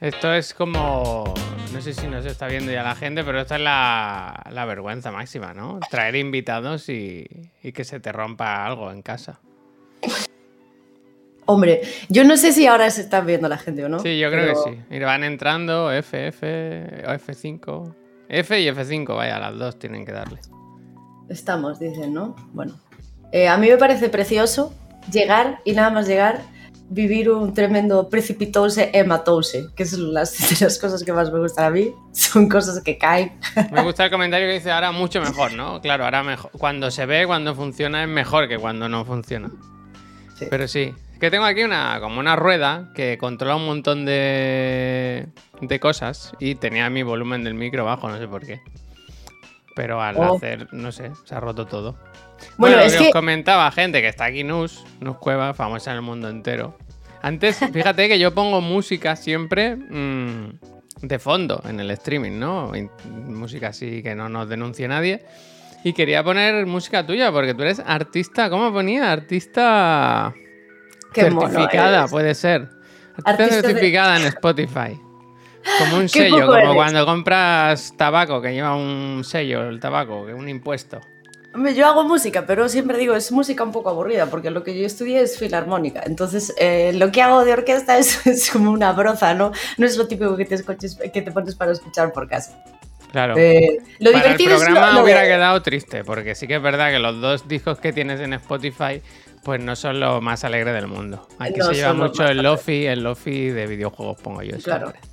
Esto es como. No sé si nos está viendo ya la gente, pero esta es la, la vergüenza máxima, ¿no? Traer invitados y, y que se te rompa algo en casa. Hombre, yo no sé si ahora se está viendo la gente o no. Sí, yo creo pero que sí. Mira, van entrando F, F, o F5. F y F5, vaya, las dos tienen que darle. Estamos, dicen, ¿no? Bueno. Eh, a mí me parece precioso llegar y nada más llegar, vivir un tremendo precipitose hematose, que son las, las cosas que más me gustan a mí. Son cosas que caen. Me gusta el comentario que dice ahora mucho mejor, ¿no? Claro, ahora mejor. Cuando se ve, cuando funciona, es mejor que cuando no funciona. Sí. Pero sí. Es que tengo aquí una, como una rueda que controla un montón de, de cosas y tenía mi volumen del micro bajo, no sé por qué. Pero al Oh. hacer, no sé, se ha roto todo. Bueno, Bueno, es que, os comentaba gente que está aquí Nus, Nus Cueva, famosa en el mundo entero. Antes, fíjate que yo pongo música siempre mm, de fondo en el streaming, ¿no? Música así que no nos denuncie nadie. Y quería poner música tuya porque tú eres artista, ¿cómo ponía? Artista Qué certificada, puede ser. Artista, Artista de- certificada en Spotify. Como un sello, como eres. cuando compras tabaco, que lleva un sello, el tabaco, que un impuesto. Hombre, yo hago música, pero siempre digo, es música un poco aburrida, porque lo que yo estudié es filarmónica. Entonces, eh, lo que hago de orquesta es, es como una broza, ¿no? No es lo típico que te, escuches, que te pones para escuchar por casa. Claro. Eh, lo Para divertido el es programa lo, lo hubiera de- quedado triste, porque sí que es verdad que los dos discos que tienes en Spotify, pues no son lo más alegre del mundo. Aquí No se lleva mucho el lofi, el lofi de videojuegos, pongo yo. Claro. siempre.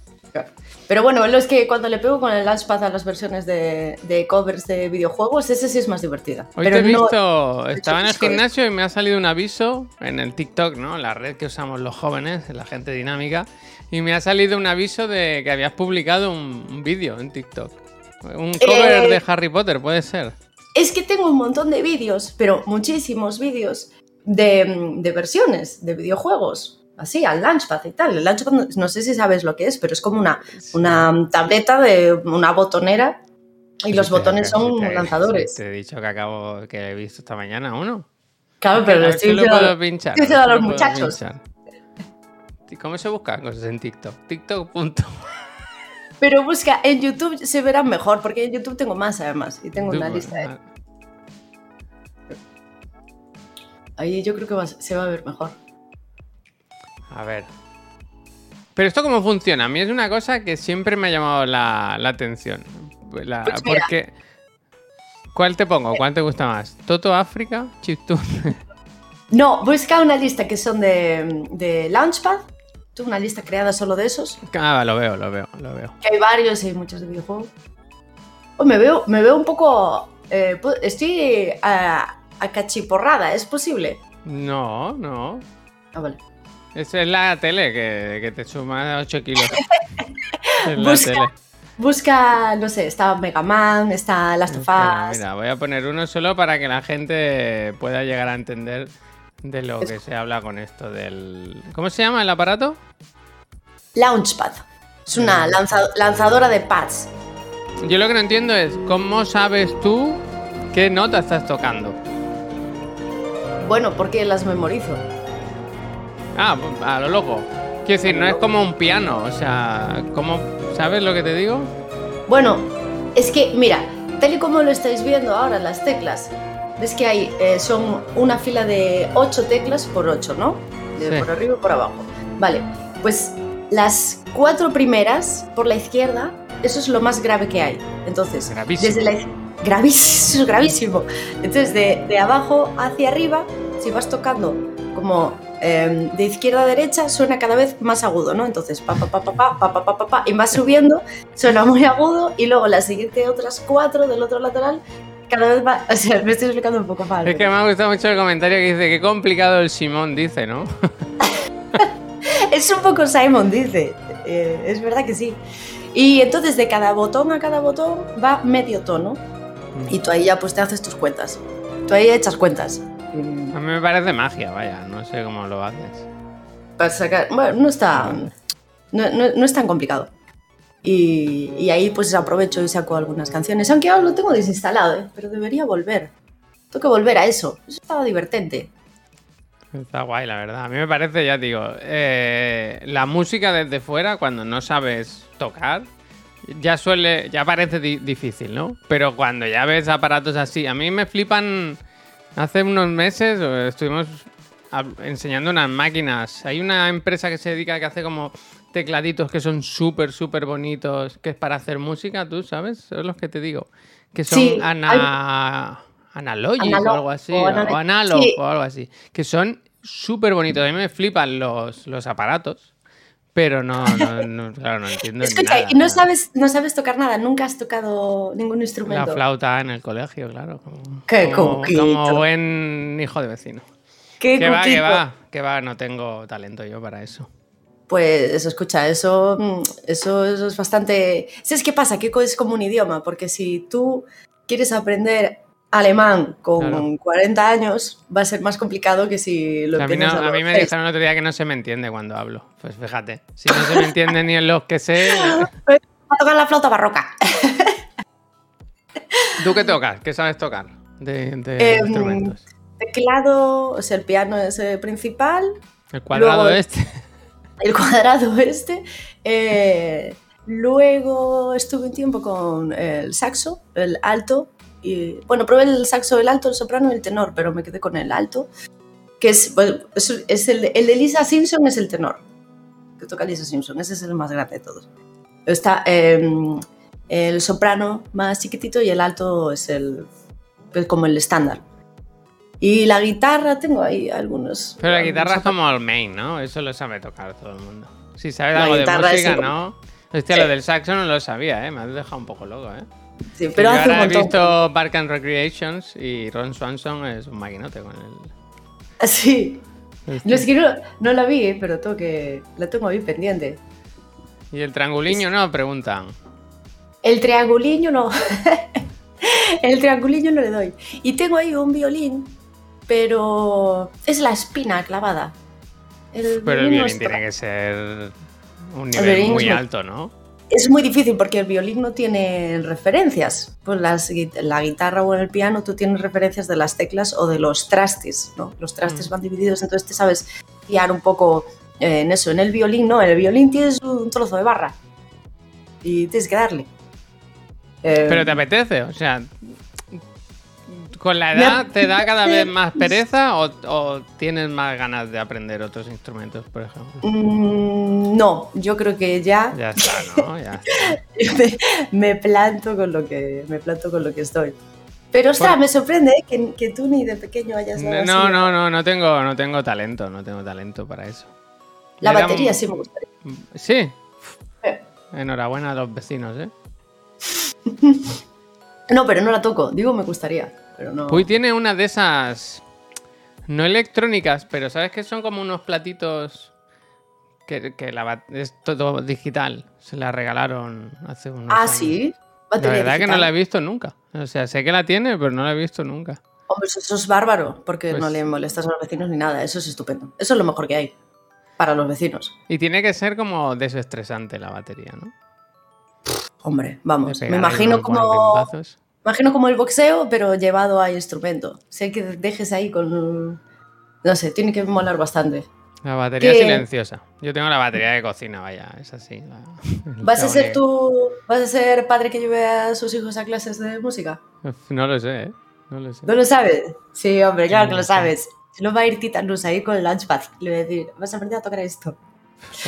Pero bueno, lo es que cuando le pego con el Launchpad a las versiones de, de covers de videojuegos, ese sí es más divertida. Hoy pero te he no- visto, estaba en el gimnasio y me ha salido un aviso en el TikTok, ¿no? La red que usamos los jóvenes, la gente dinámica, y me ha salido un aviso de que habías publicado un, un vídeo en TikTok. Un cover Eh, de Harry Potter, puede ser. Es que tengo un montón de vídeos, pero muchísimos vídeos de, de versiones de videojuegos. Así, al Launchpad y tal. El Launchpad, no- no sé si sabes lo que es, pero es como una, una tableta de una botonera y los Sí, botones son te- lanzadores. Te he dicho que acabo, que he visto esta mañana uno. Claro, pero lo estoy lo diciendo- a los muchachos. pinchar. ¿Y ¿Cómo se buscan cosas en TikTok? TikTok. punto. Pero busca, en YouTube se verán mejor, porque en YouTube tengo más además. Y tengo una lista de... Ah, Ahí yo creo que va- se va a ver mejor. A ver. Pero esto cómo funciona? A mí es una cosa que siempre me ha llamado la, la atención. La- Pues porque. ¿Cuál te pongo? ¿Cuál te gusta más? ¿Toto África? ¿Chiptune? No, busca una lista que son de, de Launchpad. Tengo una lista creada solo de esos. Ah, lo veo, lo veo, lo veo. Que hay varios y hay muchos de videojuegos. Oh, me, veo, me veo un poco... eh, estoy a, acachiporrada, ¿es posible? No, no. Ah, vale. Esa es la tele que, que te suma 8 kilos. Busca- tele. Busca, no sé, está Mega Man, está Last of Us. Mira, voy a poner uno solo para que la gente pueda llegar a entender de lo Es- que se habla con esto del... ¿Cómo se llama el aparato? Launchpad. Es una lanza- lanzadora de pads. Yo lo que no entiendo es cómo sabes tú qué nota estás tocando. Bueno, porque las memorizo. Ah, a lo loco. Quiero decir, no es como un piano, o sea, ¿cómo sabes lo que te digo? Bueno, es que, mira, tal y como lo estáis viendo ahora, las teclas, ves que hay, eh, son una fila de 8 teclas por 8, ¿no? De Sí. por arriba y por abajo. Vale, pues las cuatro primeras por la izquierda, eso es lo más grave que hay. Entonces, Gravísimo. desde la gravísimo, es gravísimo. Entonces, de, de abajo hacia arriba, si vas tocando como eh, de izquierda a derecha, suena cada vez más agudo, ¿no? Entonces, pa, pa, pa, pa, pa, pa, pa, pa, pa, y vas subiendo, suena muy agudo, y luego la siguiente otras cuatro del otro lateral, cada vez va, o sea, me estoy explicando un poco mal. Es que me ha gustado mucho el comentario que dice, qué complicado el Simón, dice, ¿no? Es un poco Simon, dice. Eh, es verdad que sí. Y entonces de cada botón a cada botón va medio tono. Y tú ahí ya pues te haces tus cuentas. Tú ahí echas cuentas. A mí me parece magia, vaya, no sé cómo lo haces. Para sacar... Bueno, no está... No, no- no es tan complicado. Y, y ahí pues aprovecho y saco algunas canciones. Aunque ahora lo tengo desinstalado, ¿eh? pero debería volver. Tengo que volver a eso. Eso estaba divertente. Está guay, la verdad. A mí me parece, ya digo, eh, la música desde fuera, cuando no sabes tocar, ya suele, ya parece di- difícil, ¿no? Pero cuando ya ves aparatos así, a mí me flipan. Hace unos meses eh, estuvimos enseñando unas máquinas. Hay una empresa que se dedica a que hace como tecladitos que son súper, súper bonitos, que es para hacer música, ¿tú sabes? Son los que te digo. Que son Sí, ana... O algo así, o o, anal- analog sí. o algo así. Que son súper bonitos. A mí me flipan los, los aparatos, pero no, no, no, claro, no entiendo Escucha, nada. y no nada. sabes, no sabes tocar nada, nunca has tocado ningún La instrumento. flauta en el colegio, claro. Como, Qué como, como buen hijo de vecino. Qué Que va, que va, que va, no tengo talento yo para eso. Pues escucha, eso, eso, eso es bastante... ¿Sabes qué pasa? Que es como un idioma, porque si tú quieres aprender alemán con Claro. 40 años, va a ser más complicado que si lo a, mí no- a mí me dijeron el otro día que no se me entiende cuando hablo. Pues fíjate, si no se me entiende ni en los que sé. Va a tocar la flauta barroca. ¿Tú qué tocas? ¿Qué sabes tocar de, de Em, instrumentos? Teclado, o sea, el piano es el principal, El cuadrado luego- este. el cuadrado este. eh, luego estuve un tiempo con el saxo, el alto. Y, bueno, probé el saxo, el alto, el soprano y el tenor, pero me quedé con el alto. Que es, es, es el, el de Lisa Simpson es el tenor. Que toca Lisa Simpson, ese es el más grande de todos. Está eh, el soprano más chiquitito y el alto es el es como el estándar. Y la guitarra, tengo ahí algunos. Pero la guitarra es como el main, ¿no? Eso lo sabe tocar todo el mundo. Si sabes La algo de música, el- ¿no? Hostia, Sí. lo del saxo no lo sabía, ¿eh? Me has dejado un poco loco, ¿eh? Sí, pero yo hace un ahora he visto Park and Recreations y Ron Swanson es un maquinote con el... Sí. este. No, es que no, no la vi, eh, pero tengo que, la tengo ahí pendiente. Y el trianguliño, ¿no? Preguntan. El trianguliño no. el trianguliño no le doy. Y tengo ahí un violín, pero es la espina clavada. El Pero el violín tiene que ser un nivel muy- alto, ¿no? Es muy difícil porque el violín no tiene referencias. Pues las la guitarra o el piano tú tienes referencias de las teclas o de los trastes, ¿no? Los trastes Mm. van divididos, entonces te sabes guiar un poco eh, en eso. En el violín no, en el violín tienes un trozo de barra y tienes que darle. Eh, Pero te apetece, o sea... ¿Con la edad te da cada vez más pereza o, o tienes más ganas de aprender otros instrumentos, por ejemplo? mm, no, yo creo que ya Ya está, ¿no? Ya está. me, me planto con lo que me planto con lo que estoy. Pero ostras, Bueno. me sorprende ¿eh? que, que tú ni de pequeño hayas dado No, así. no, no, no tengo, no tengo talento, no tengo talento para eso. La batería sí me gustaría. Sí. Eh. Enhorabuena a los vecinos, ¿eh? No, pero no la toco. Digo, me gustaría, pero no. Puy tiene una de esas. No electrónicas, pero ¿sabes que son como unos platitos que, que la es todo digital? Se la regalaron hace unos ah, años. sí. La verdad que no digital. la he visto nunca. O sea, sé que la tiene, pero no la he visto nunca. Hombre, eso, es bárbaro, porque Pues- no le molestas a los vecinos ni nada. Eso es estupendo. Eso es lo mejor que hay para los vecinos. Y tiene que ser como desestresante la batería, ¿no? Hombre, vamos. Me imagino como. Imagino como el boxeo, pero llevado a instrumento. Sé que dejes ahí con. No sé, tiene que molar bastante. La batería que- silenciosa. Yo tengo la batería de cocina, vaya, es así. la- ¿Vas a ser tú. ¿Vas a ser padre que lleve a sus hijos a clases de música? No lo sé, ¿eh? No lo sé. ¿No lo sabes? Sí, hombre, claro que No lo sabes. Se lo va a ir Tita Luz ahí con el Launchpad. Le voy a decir, vas a aprender a tocar esto.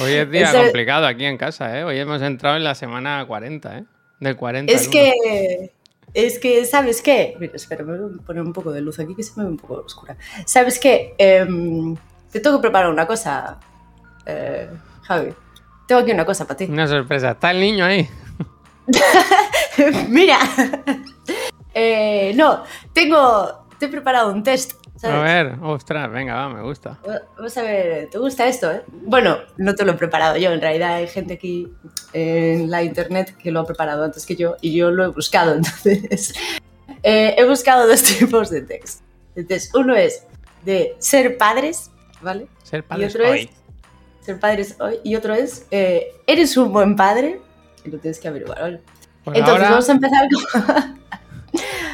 Hoy es día complicado aquí en casa, ¿eh? Hoy hemos entrado en la semana 40, ¿eh? Del 40 Es al que. Es que, ¿sabes qué? Mira, espera, me voy a poner un poco de luz aquí que se me ve un poco oscura. ¿Sabes qué? Em, te tengo que preparar una cosa, eh, Javi. Tengo aquí una cosa para ti. Una sorpresa. Está el niño ahí. Mira. Eh, no, tengo. Te he preparado un test. ¿Sabes? A ver, ostras, venga, va, me gusta. Vamos a ver, ¿te gusta esto? eh? Bueno, no te lo he preparado yo, en realidad hay gente aquí en la internet que lo ha preparado antes que yo y yo lo he buscado, entonces eh, he buscado dos tipos de test. Entonces, uno es de ser padres, ¿vale? Ser Y padre otro hoy. es ser padres hoy y otro es eh, eres un buen padre y lo tienes que averiguar, ¿vale? Entonces ahora, vamos a empezar con-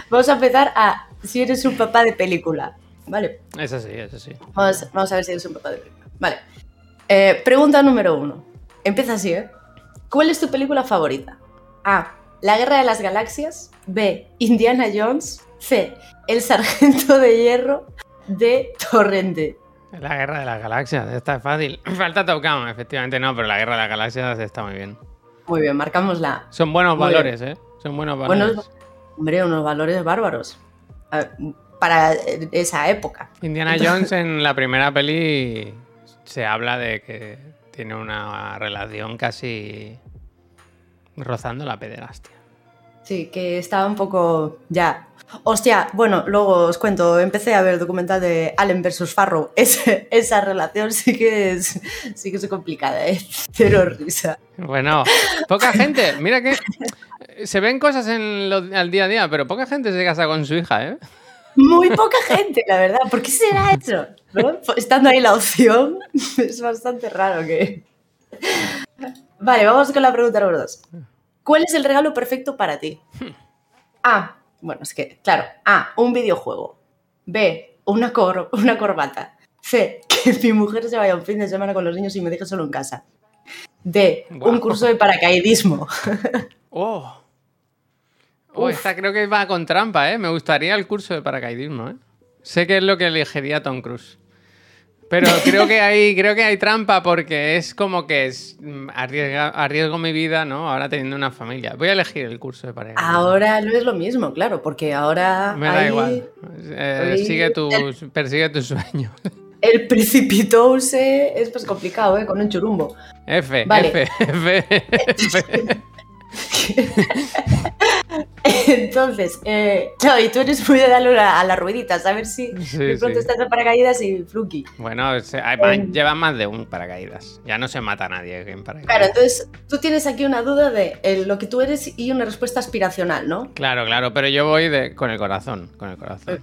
vamos a empezar a si eres un papá de película. ¿Vale? Eso sí, eso sí. Vamos, vamos a ver si eres un papá de película. Vale. Eh, pregunta número uno. Empieza así, ¿eh? ¿Cuál es tu película favorita? A. La Guerra de las Galaxias. B. Indiana Jones. C. El Sargento de Hierro. D. Torrente. La guerra de las galaxias, esta es fácil. Falta Gun, efectivamente no, pero la guerra de las galaxias está muy bien. Muy bien, marcamos la. Son buenos Muy valores, ¿eh? Son buenos valores. Buenos, hombre, unos valores bárbaros. Ver, Para eh, esa época. Indiana Jones en la primera peli se habla de que tiene una relación casi rozando la pederastia. Sí, que estaba un poco ya. Hostia, bueno, luego os cuento, empecé a ver el documental de Allen vs. Farrow. Esa relación sí que es sí que es complicada, ¿eh? Cero risa. Bueno, poca gente, mira que se ven cosas en lo- al día a día, pero poca gente se casa con su hija, ¿eh? Muy poca gente, la verdad. ¿Por qué será eso? ¿No? Estando ahí la opción, es bastante raro que. Vale, vamos con la pregunta número dos. ¿Cuál es el regalo perfecto para ti? A. Bueno, es que, claro. A. Un videojuego. B. Una, cor- una corbata. C. Que mi mujer se vaya un fin de semana con los niños y me deje solo en casa. D. Un curso de paracaidismo. Oh. Oh, esta creo que va con trampa, ¿eh? Me gustaría el curso de paracaidismo, ¿eh? Sé que es lo que elegiría Tom Cruise. Pero creo que hay, creo que hay trampa porque es como que es, mm, arriesga- arriesgo mi vida, ¿no? Ahora teniendo una familia. Voy a elegir el curso de paracaidismo. Ahora no es lo mismo, claro, porque ahora. Me da hay- igual. Eh, sigue tus, persigue tus sueños. El precipitose es pues complicado, ¿eh? Con un churumbo. F, Vale. F, F, F. Entonces, eh, claro, y tú eres muy de darle a las rueditas, a ver si Sí, de pronto sí. estás en paracaídas y fluky. Bueno, se- hay más- llevan más de un paracaídas. Ya no se mata a nadie en paracaídas. Claro, entonces tú tienes aquí una duda de eh, lo que tú eres y una respuesta aspiracional, ¿no? Claro, claro, pero yo voy de, con el corazón, con el El corazón.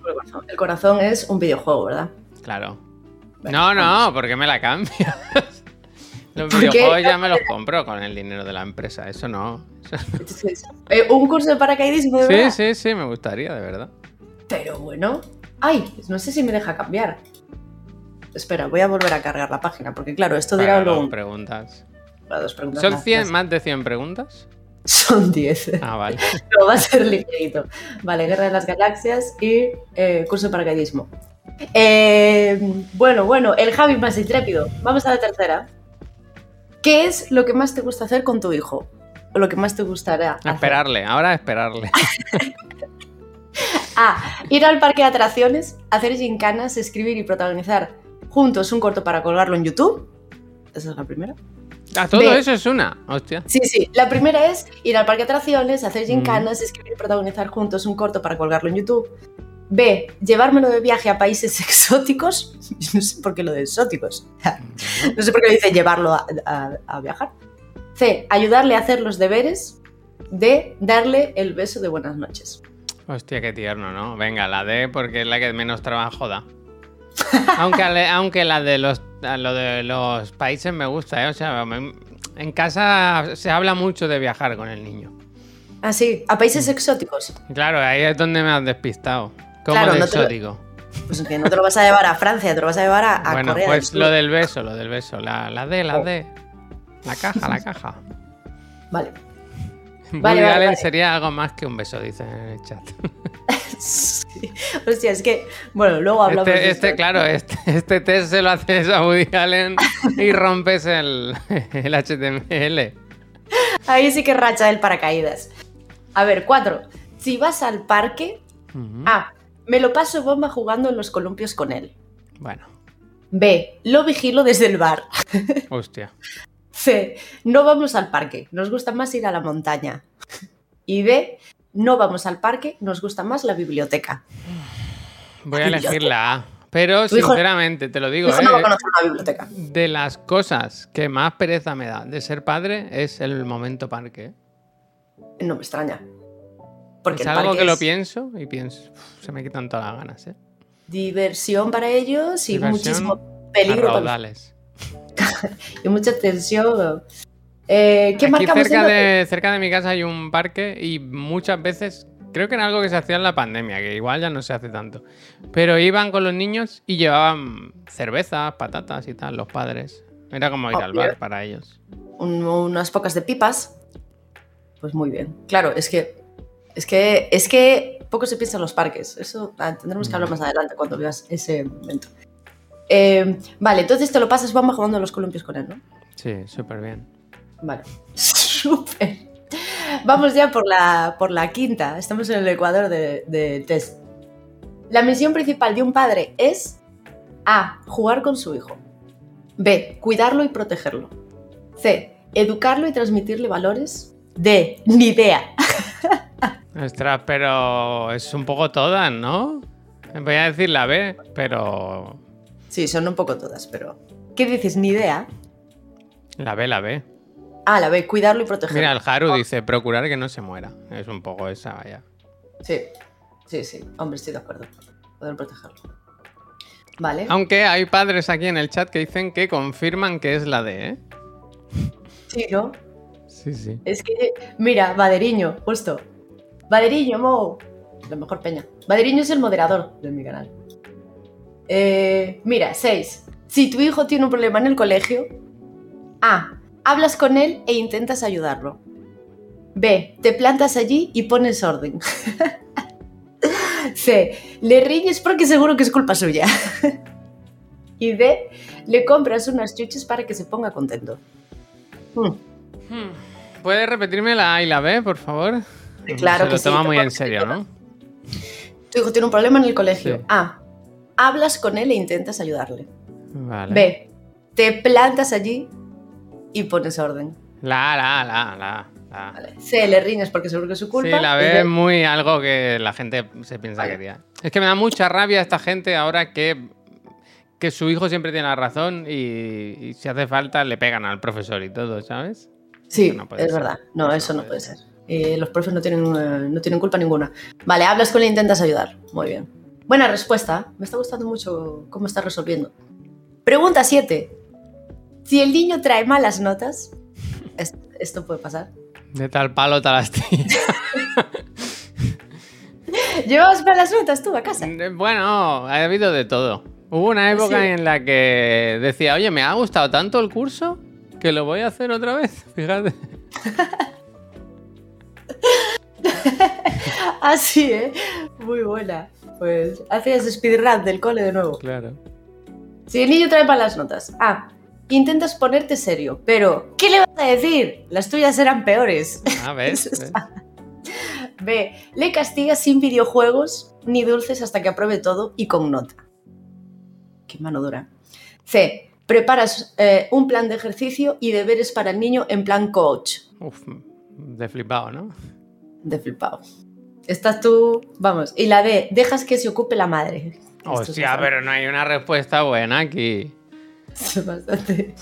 el corazón es un videojuego, ¿verdad? Claro. No, no, porque me la cambias. Los videojuegos ya me los compro con el dinero de la empresa, eso no. Entonces, eh, un curso de paracaidismo, de Sí, verdad. sí, sí, me gustaría, de verdad. Pero bueno. Ay, no sé si me deja cambiar. Espera, voy a volver a cargar la página, porque claro, esto dirá luego un- preguntas. para dos preguntas. ¿Son más. 100, más de 100 preguntas? Son 10. Ah, vale. Pero va a ser ligerito. Vale, Guerra de las Galaxias y eh, curso de paracaidismo. Eh, bueno, bueno, el Javi más intrépido. Vamos a la tercera. ¿Qué es lo que más te gusta hacer con tu hijo? O lo que más te gustaría hacer. Esperarle, ahora esperarle. A. Ir al parque de atracciones, hacer gincanas, escribir y protagonizar juntos un corto para colgarlo en YouTube. Esa es la primera. Ah, todo eso es una. Hostia. Sí, sí. La primera es ir al parque de atracciones, Mm. hacer gincanas, escribir y protagonizar juntos un corto para colgarlo en YouTube. B. Llevármelo de viaje a países exóticos. No sé por qué lo de exóticos. No sé por qué dice llevarlo a, a- a viajar. C. Ayudarle a hacer los deberes. D. Darle el beso de buenas noches. Hostia, qué tierno, ¿no? Venga, la D porque es la que menos trabajo da. aunque, aunque la de los, lo de los países me gusta, ¿eh? O sea, en casa se habla mucho de viajar con el niño. Ah, sí. A países exóticos. Claro, ahí es donde me has despistado. ¿Cómo Claro, de no te lo- exótico? Pues que no te lo vas a llevar a Francia, te lo vas a llevar a, a Bueno, Corea. pues del lo del beso, lo del beso. La, la D, la Oh. D. La caja, la caja. Vale. Woody vale, Allen vale. sería algo más que un beso, dice en el chat. Sí. Hostia, es que. Bueno, luego hablamos Este, de este, esto. claro, este, este test se lo haces a Woody Allen y rompes el, el HTML. Ahí sí que racha el paracaídas. A ver, cuatro. Si vas al parque. Ujú. A. Me lo paso bomba jugando en los columpios con él. Bueno, B. Lo vigilo desde el bar. hostia. C. No vamos al parque. Nos gusta más ir a la montaña. Y D. No vamos al parque. Nos gusta más la biblioteca. Voy a La elegir la A. Pero Tu hijo- sinceramente, te lo digo, no ¿eh? conocer una biblioteca. de las cosas que más pereza me da de ser padre es el momento parque. No me extraña. Porque es algo que lo pienso y pienso, "Uf, se me quitan todas las ganas, ¿eh? diversión para ellos y Diversión muchísimo A peligro para y mucha tensión. Eh, ¿Qué Aquí cerca de, cerca de mi casa hay un parque y muchas veces creo que era algo que se hacía en la pandemia, que igual ya no se hace tanto. Pero iban con los niños y llevaban cervezas, patatas y tal, los padres. Era como ir Oh, al bar para ellos. Un- unas pocas de pipas. Pues muy bien. Claro, es que. Es que. Es que poco se piensa en los parques. Eso ah, tendremos que hablar más adelante cuando veas ese momento. Eh, vale, entonces te lo pasas bomba jugando a los columpios con él, ¿no? Sí, súper bien. Vale. Súper. Vamos ya por la, por la quinta. Estamos en el ecuador de- del test. La misión principal de un padre es A. Jugar con su hijo. B. Cuidarlo y protegerlo. C. Educarlo y transmitirle valores. D. Ni idea. Ostras, pero es un poco todas, ¿no? Voy a decir la B, pero Sí, son un poco todas, pero. ¿Qué dices? Ni idea. la B, la B. Ah, la B. Cuidarlo y protegerlo. Mira, el Haru dice procurar que no se muera. Es un poco esa, vaya. Sí, sí, sí. Hombre, estoy de acuerdo. Poder protegerlo. Vale. Aunque hay padres aquí en el chat que dicen que confirman que es la D, ¿eh? Sí, ¿no? Sí, sí. Es que, mira, Baderiño, justo. Baderiño, Mo. La mejor peña. Baderiño es el moderador de mi canal. Eh, mira, 6. Si tu hijo tiene un problema en el colegio, A. Hablas con él e intentas ayudarlo. B. Te plantas allí y pones orden. C. Le riñes porque seguro que es culpa suya. y D. Le compras unas chuches para que se ponga contento. Hmm. ¿Puedes repetirme la A y la B, por favor? Claro Se que lo toma muy en serio, ¿no? Tu hijo tiene un problema en el colegio. Sí. A. Hablas con él e intentas ayudarle. Vale. B. Te plantas allí y pones orden. La la la la la. Vale. C. Le riñes porque seguro que es su culpa. Sí, la B es muy algo que la gente se piensa Vale. que haría. Es que me da mucha rabia esta gente ahora que, que su hijo siempre tiene la razón y, y si hace falta le pegan al profesor y todo, ¿sabes? Sí, no es ser. verdad. No, eso no puede ser. Eh, los profes no tienen, eh, no tienen culpa ninguna. Vale, hablas con él e intentas ayudar. Muy bien. Buena respuesta. Me está gustando mucho cómo estás resolviendo. Pregunta 7. Si el niño trae malas notas, es- esto puede pasar. De tal palo, tal astilla. ¿Llevabas malas notas tú a casa? bueno, ha habido de todo. Hubo una época Sí. en la que decía, oye, me ha gustado tanto el curso que lo voy a hacer otra vez. Fíjate. Así, ¿eh? Muy buena. Pues hacías speedrun del cole de nuevo. Claro. Si el niño trae malas notas. A. Intentas ponerte serio, pero ¿qué le vas a decir? Las tuyas eran peores. Ah, ¿ves? ¿Ves? B. Le castigas sin videojuegos ni dulces hasta que apruebe todo y con nota. Qué mano dura. C. Preparas eh, un plan de ejercicio y deberes para el niño en plan coach. Uf, de flipado, ¿no? De flipado. Estás tú, vamos. Y la D. Dejas que se ocupe la madre. Hostia, pero no hay una respuesta buena aquí. es bastante.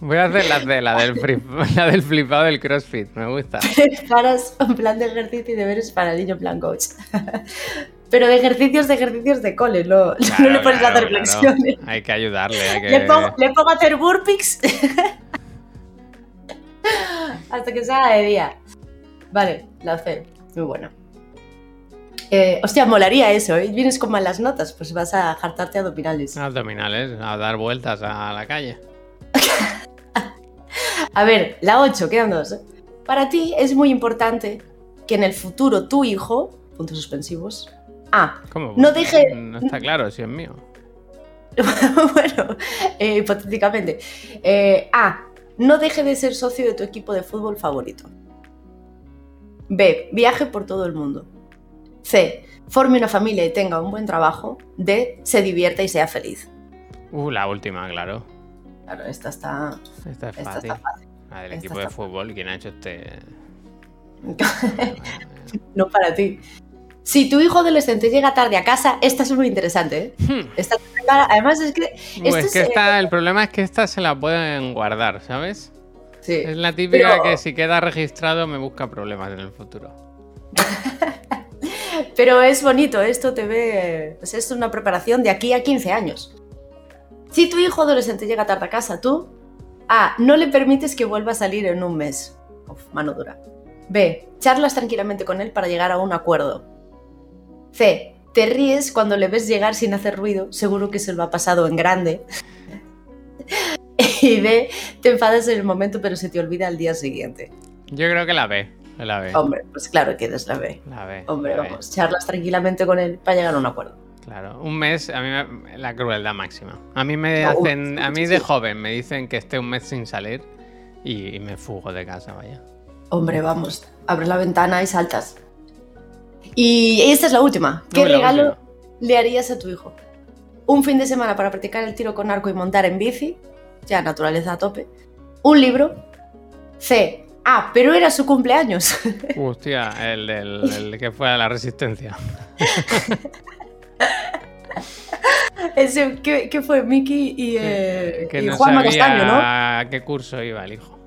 Voy a hacer la C, la del, la del flipado del CrossFit. Me gusta. Preparas un plan de ejercicio y deberes para el niño plan coach. Pero de ejercicios, de ejercicios de cole, no, no le pones claro, a hacer claro. flexiones. Hay que ayudarle. Hay que... Le, pongo, le pongo a hacer burpees hasta que se haga de día. Vale, la C, muy buena. Eh, hostia, molaría eso, ¿eh? Vienes con malas notas, pues vas a jartarte abdominales. Abdominales, a dar vueltas a la calle. A ver, la 8, quedan dos. Para ti es muy importante que en el futuro tu hijo, puntos suspensivos, A, ¿Cómo? No deje- No está claro si es mío. bueno, eh, hipotéticamente, eh, A, no deje de ser socio de tu equipo de fútbol favorito. B, viaje por todo el mundo. C, forme una familia y tenga un buen trabajo. D, se divierta y sea feliz. Uh, la última, claro. Claro, esta está, Esta es esta fácil. está fácil. La del Esta equipo de fútbol, ¿quién ha hecho este...? no para ti. Si tu hijo adolescente llega tarde a casa, esta es muy interesante. ¿eh? Hmm. Esta, además es que... Pues es que esta, el problema es que esta se la pueden guardar, ¿sabes? Sí. Es la típica Pero- que si queda registrado me busca problemas en el futuro. Pero es bonito, esto te ve. Pues es una preparación de aquí a 15 años. Si tu hijo adolescente llega tarde a casa, tú. A. No le permites que vuelva a salir en un mes. Uf, mano dura. B. Charlas tranquilamente con él para llegar a un acuerdo. C. Te ríes cuando le ves llegar sin hacer ruido, seguro que se lo ha pasado en grande. Y D. Te enfadas en el momento pero se te olvida al día siguiente. Yo creo que la B. La B. Hombre, pues claro que eres la B. La B. Hombre, la B. vamos, charlas tranquilamente con él para llegar a un acuerdo. Claro, un mes, a mí me- la crueldad máxima. A mí me No, hacen, a mí de joven me dicen que esté un mes sin salir y, y me fugo de casa, vaya. Hombre, vamos, abres la ventana y saltas. Y esta es la última. ¿Qué regalo última. le harías a tu hijo? Un fin de semana para practicar el tiro con arco y montar en bici, ya naturaleza a tope. Un libro. C. Ah, pero era su cumpleaños. Hostia, el, del- el que fue a la resistencia. Ese, ¿qué, qué fue? Mickey y, eh, que y no Juanma Castaño, ¿no? a qué curso iba el hijo.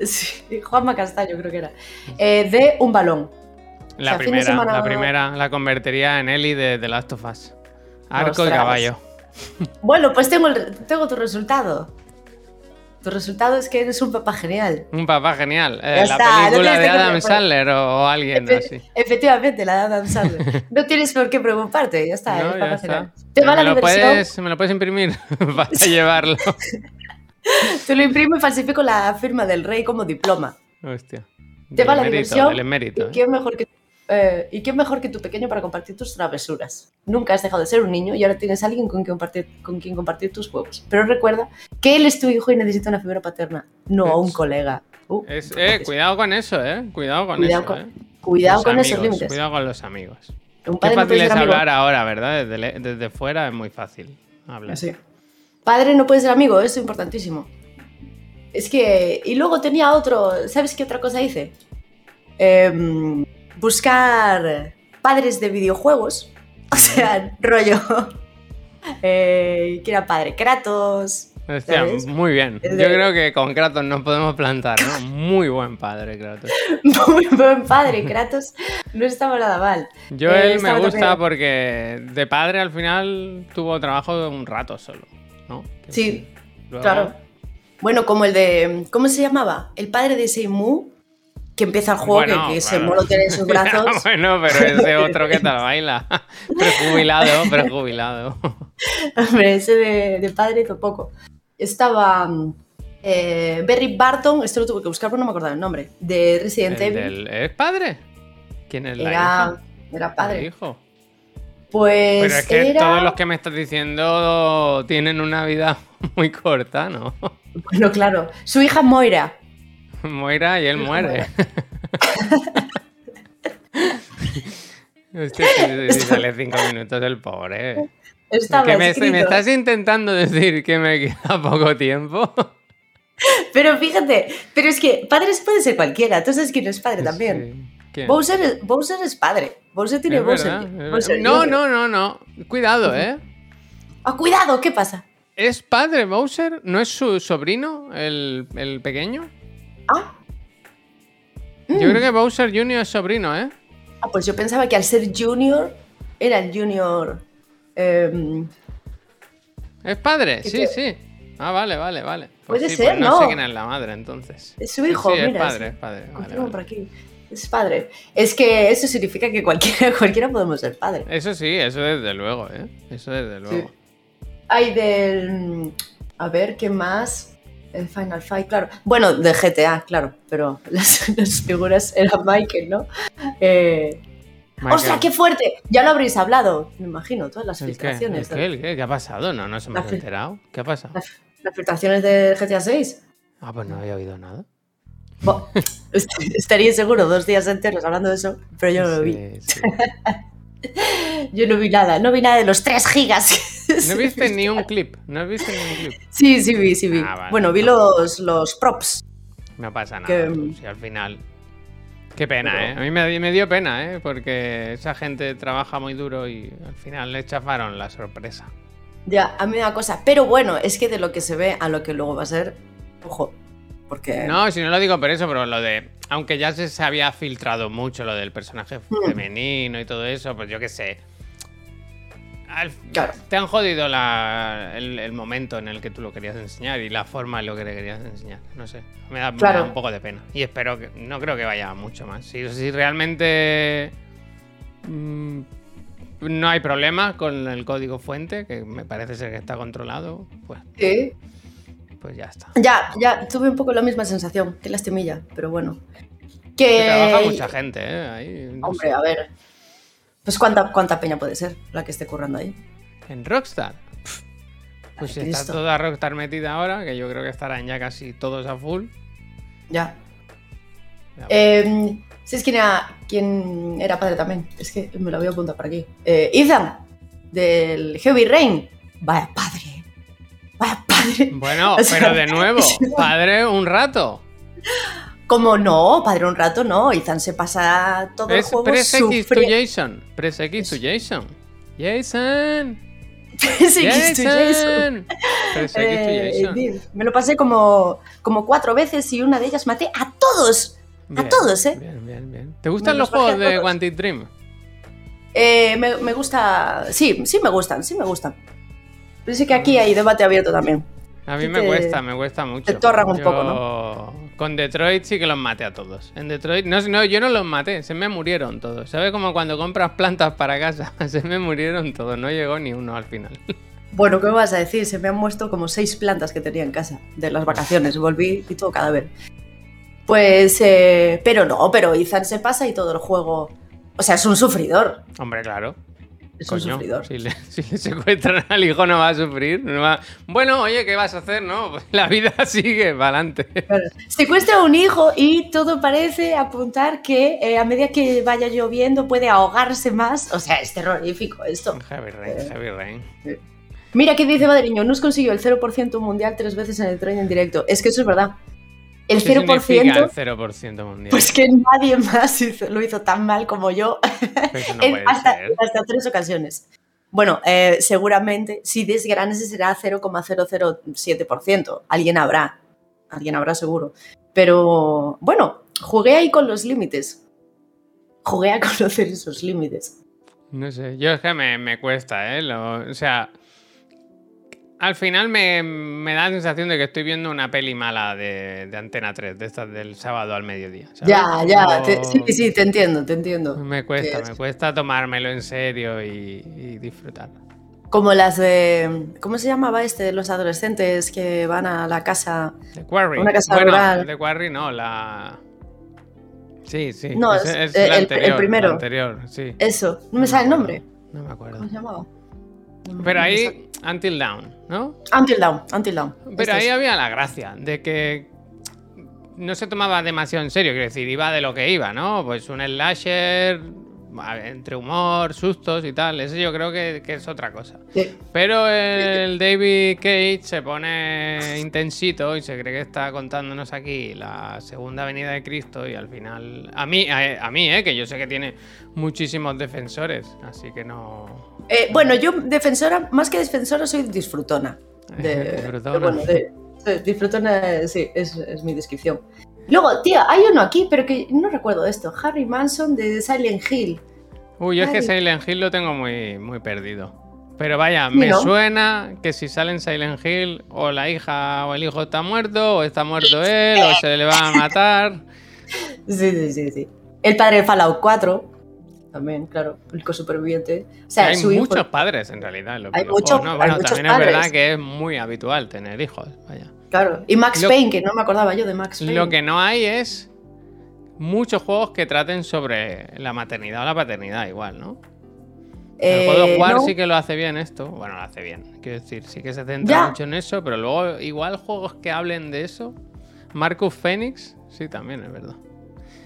Sí, Juanma Castaño creo que era. Eh, de un balón. La sea, primera, semana- la primera la convertiría en Ellie de The Last of Us. Arco y caballo. Bueno, pues tengo, el- tengo tu resultado. Tu resultado es que eres un papá genial. Un papá genial. Eh, la está, película de Adam. Sandler o, o alguien Efe- así. Efectivamente, la de Adam Sandler. No tienes por qué preocuparte, ya está. No, eres ya papá está. genial. Te va ¿Me la lo, puedes, ¿Me lo puedes imprimir para llevarlo? te lo imprimo y falsifico la firma del rey como diploma. Hostia. Te va la diversión. del emérito, ¿Y ¿eh? quién mejor que, eh, ¿Y quién mejor que tu pequeño para compartir tus travesuras? Nunca has dejado de ser un niño y ahora tienes a alguien con quien compartir, con quien compartir tus juegos. Pero recuerda que él es tu hijo y necesita una figura paterna, no a un colega. Uh, Es- eh, cuidado con eso, ¿eh? Cuidado con Cuidado eso, con- ¿eh? Cuidado Los con esos límites. Cuidado con los amigos. Un Qué padre fácil es amigo. hablar ahora, ¿verdad? Desde, fuera es muy fácil hablar. Sí. Padre no puede ser amigo, eso es importantísimo. Es que. Y luego tenía otro. ¿Sabes qué otra cosa hice? Em, buscar padres de videojuegos. O sea, rollo. Eh, ¿Quién era padre? Kratos. Muy bien. Yo creo que con Kratos nos podemos plantar, ¿no? Muy buen padre, Kratos. Muy buen padre, Kratos. No estaba nada mal. Yo Eh, él me gusta también- porque de padre al final tuvo trabajo un rato solo, ¿no? Que Sí, luego- claro. Bueno, como el de. ¿Cómo se llamaba? El padre de Seymour, que empieza el juego, Bueno, que, que claro. Seymour lo tiene en sus brazos. bueno, pero ese otro que tal baila. prejubilado, prejubilado. Hombre, ese de, de padre hizo poco. Estaba mm, eh, Berry Barton, esto lo tuve que buscar porque no me acordaba el nombre, de Resident El Evil. del- ¿Es padre? ¿Quién es la Era, hija? era ¿El padre. hijo? Pues Pero es que era... todos los que me estás diciendo tienen una vida muy corta, ¿no? Bueno, claro. Su hija Moira. Moira y él muere. Hostia, si, si sale cinco minutos el pobre. Estaba Que me, estás intentando decir que me queda poco tiempo. Pero fíjate, pero es que padres puede ser cualquiera. Tú sabes quién es padre también. Bowser, es, Bowser es padre. Bowser tiene Bowser. No, no, no, no. Cuidado, ¿eh? Ah, cuidado, ¿qué pasa? ¿Es padre Bowser? ¿No es su sobrino, el, el pequeño? Ah. Yo Mm. creo que Bowser Jr. es sobrino, ¿eh? Ah, pues yo pensaba que al ser junior era el junior. em, ¿Es padre? ¿Qué Sí, te- sí. Ah, vale, vale, vale. Pues Puede sí, ser, pues no, ¿no? sé quién es la madre, entonces. Es su Sí, hijo, sí, es mira, padre, es- es padre. vale, por aquí. Es padre. Es que eso significa que cualquiera, cualquiera podemos ser padre. Eso sí, eso desde luego, ¿eh? Eso desde luego. Hay del. A ver, ¿qué más? El Final Fight, claro. Bueno, de GTA, claro, pero las, las figuras eran Michael, ¿no? Eh, Michael, ¡Ostras, qué fuerte! Ya lo habréis hablado, me imagino, todas las ¿El qué? filtraciones. ¿El qué? ¿El qué? ¿Qué ha pasado? No, no se me ha enterado. ¿Qué ha pasado? Las, las filtraciones de GTA 6. Ah, pues no había oído nada. Est- Estaría seguro dos días enteros hablando de eso, pero yo no lo vi. Sí, sí. Yo no vi nada, no vi nada de los 3 gigas. No viste ni un clip. No viste ni un clip. Sí, sí vi, sí vi. Ah, vale. Bueno, vi los, los props. No pasa nada. Que- pues, si al final. Qué pena, Pero- ¿eh? A mí me, me dio pena, ¿eh? Porque esa gente trabaja muy duro y al final le chafaron la sorpresa. Ya, a mí me da cosa. Pero bueno, es que de lo que se ve a lo que luego va a ser, ojo, porque... No, si no lo digo por eso, pero lo de. Aunque ya se, había filtrado mucho lo del personaje Hmm. femenino y todo eso, pues yo qué sé. Al- Claro. Te han jodido la- el, el momento en el que tú lo querías enseñar y la forma en lo que le querías enseñar. No sé. Me da, me Claro. da un poco de pena. Y espero que. No creo que vaya mucho más. Si, si realmente. mm, no hay problema con el código fuente, que me parece ser que está controlado, pues, Sí. Pues ya está. Ya, ya, tuve un poco la misma sensación. Qué lastimilla, pero bueno. Que Que. trabaja mucha gente, ¿eh? Ahí, no Hombre, sé. a ver. Pues cuánta, cuánta peña puede ser la que esté currando ahí. En Rockstar. Pff, Pues Ay, si está toda Rockstar metida ahora, que yo creo que estarán ya casi todos a full. Ya. Ya. Eh, ¿Sabes quién era, quién era padre también? Es que me lo voy a apuntar por aquí. Eh, Ethan, del Heavy Rain. Vaya padre. Vaya padre. Bueno, O sea, pero de nuevo, padre, un rato. Como no, padre un rato no. Ethan se pasa todo el Es juego press X to. Jason. Press X to Jason. Jason. Jason. Jason. Press X Eh, to Jason. tío, me lo pasé como, como cuatro veces y una de ellas maté a todos. Bien, todos, ¿eh? Bien, bien, bien. ¿Te gustan Me los juegos a de. Quantic Dream? Eh, me, me gusta. Sí, sí me gustan, sí me gustan. Pero sí que aquí hay debate abierto también. A mí me te- cuesta, me cuesta mucho. te torran un Yo poco, ¿no? Con Detroit sí que los maté a todos. En Detroit, no, no, yo no los maté, se me murieron todos. ¿Sabes como cuando compras plantas para casa? Se me murieron todos, no llegó ni uno al final. Bueno, ¿qué me vas a decir? Se me han muerto como seis plantas que tenía en casa de las vacaciones. Volví y todo cadáver. Pues, eh, pero no, pero Ethan se pasa y todo el juego. O sea, es un sufridor. Hombre, claro. Es un sufridor. si le, si le secuestran al hijo no va a sufrir. no va- Bueno, oye, ¿qué vas a hacer? No, la vida sigue para adelante. Secuestra a un hijo y todo parece apuntar que eh, a medida que vaya lloviendo puede ahogarse más. O sea, es terrorífico esto. Rain, Heavy Rain. Mira qué dice Madriño, Nus consiguió el 0% mundial tres veces en el tren en directo. Es que eso es verdad. El ¿Qué significa 0%, el 0% mundial? pues que nadie más hizo- lo hizo tan mal como yo no en hasta, hasta tres ocasiones. Bueno, eh, seguramente si desgranes será 0,007%. Alguien habrá. Alguien habrá seguro. Pero bueno, jugué ahí con los límites. Jugué a conocer esos límites. No sé, yo es que me, me cuesta, ¿eh? Lo- o sea, al final me, me da la sensación de que estoy viendo una peli mala de, de Antena 3, de estas del sábado al mediodía. ¿sabes? Ya, ya, te- sí, sí, te entiendo, te entiendo. Me cuesta, me cuesta tomármelo en serio y, y disfrutar. Como las de. ¿Cómo se llamaba este de los adolescentes que van a la casa? The Quarry. Una casa bueno, rural. The Quarry no, la... Sí, sí. No, es, es- es la el- el anterior, primero. la anterior, sí. Eso, no me sale el nombre. No me acuerdo. ¿Cómo se llamaba? Me- Pero ahí, Until Dawn, ¿no? Until Down, Until Down. Pero Este ahí es. había la gracia de que no se tomaba demasiado en serio, quiero decir, iba de lo que iba, ¿no? Pues un slasher entre humor, sustos y tal, eso yo creo que, que es otra cosa. Sí. Pero el David Cage se pone intensito y se cree que está contándonos aquí la segunda venida de Cristo y al final, a mí, a, a mí, ¿eh? que yo sé que tiene muchísimos defensores, así que no... Eh, bueno, yo defensora, más que defensora, soy disfrutona. De, Disfrutona. bueno, de- de- disfrutona, sí, es, es mi descripción. Luego, tía, hay uno aquí, pero que no recuerdo esto. Harry Manson de Silent Hill. Uy, yo es que. Silent Hill lo tengo muy, muy perdido. Pero vaya, me ¿no? suena que si sale en Silent Hill, o la hija o el hijo está muerto, o está muerto él, o se le va a matar. Sí, sí, sí, sí. El padre de Fallout 4, también, claro, el único superviviente. O sea, hay su hijo- muchos padres en realidad. Hay videojuegos, mucho- ¿no? hay Bueno, muchos también es verdad que es muy habitual tener hijos. Vaya. Claro. Y Max Lo- Payne, que no me acordaba yo de Max Payne. Lo que no hay es muchos juegos que traten sobre la maternidad o la paternidad, igual, ¿no? El God of Eh, War no. sí que lo hace bien esto. Bueno, lo hace bien. Quiero decir, sí que se centra Ya. mucho en eso, pero luego igual juegos que hablen de eso. Marcus Phoenix, sí, también es verdad.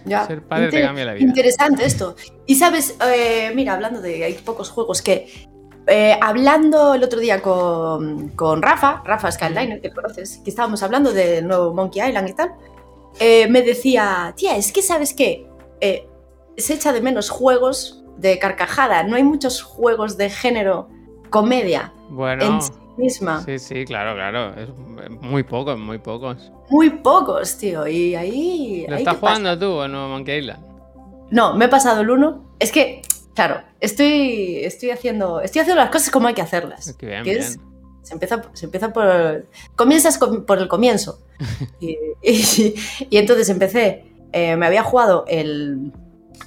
Ya. Ser padre te cambia la vida. Interesante esto. Y sabes, eh, mira, hablando de hay pocos juegos que. eh, hablando el otro día con, con Rafa, Rafa Skyliner, que conoces, que estábamos hablando del nuevo Monkey Island y tal, eh, me decía, tía, es que sabes qué, se echa de menos juegos de carcajada, no hay muchos juegos de género comedia Bueno, en sí misma, sí, sí, claro, claro. Es muy pocos, muy pocos. muy pocos, tío, y ahí... ¿Lo ahí estás pasa. jugando tú o no, Monkey Island? No, me he pasado el 1. Es que, claro, estoy, estoy, haciendo, estoy haciendo las cosas como hay que hacerlas. Bien, que bien. es- se, empieza, se empieza por... Comienzas por el comienzo. y, y- y entonces empecé, eh, me había jugado el,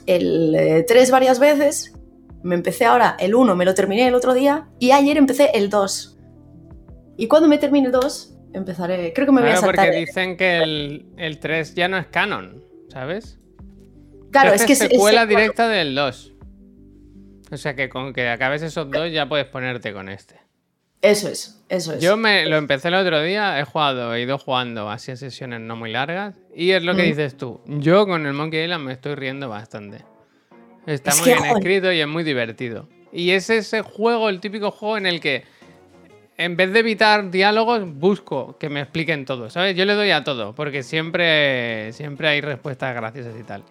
el 3 varias veces Me empecé ahora el 1, me lo terminé el otro día y ayer empecé el 2. Y cuando me termine el 2, empezaré. Creo que me voy a Claro, saltar. porque dicen que el, el 3 ya no es canon, ¿sabes? Claro, es que es- secuela es- directa del 2. O sea que con que acabes esos dos ya puedes ponerte con este. Eso es, eso es. Yo me lo empecé el otro día, he jugado, he ido jugando así a sesiones no muy largas. Y es lo que Mm. dices tú. Yo con el Monkey Island me estoy riendo bastante. Está Es muy bien joder. escrito y es muy divertido. Y es ese juego, el típico juego en el que en vez de evitar diálogos, busco que me expliquen todo, ¿sabes? Yo le doy a todo, porque siempre, siempre hay respuestas graciosas y tal.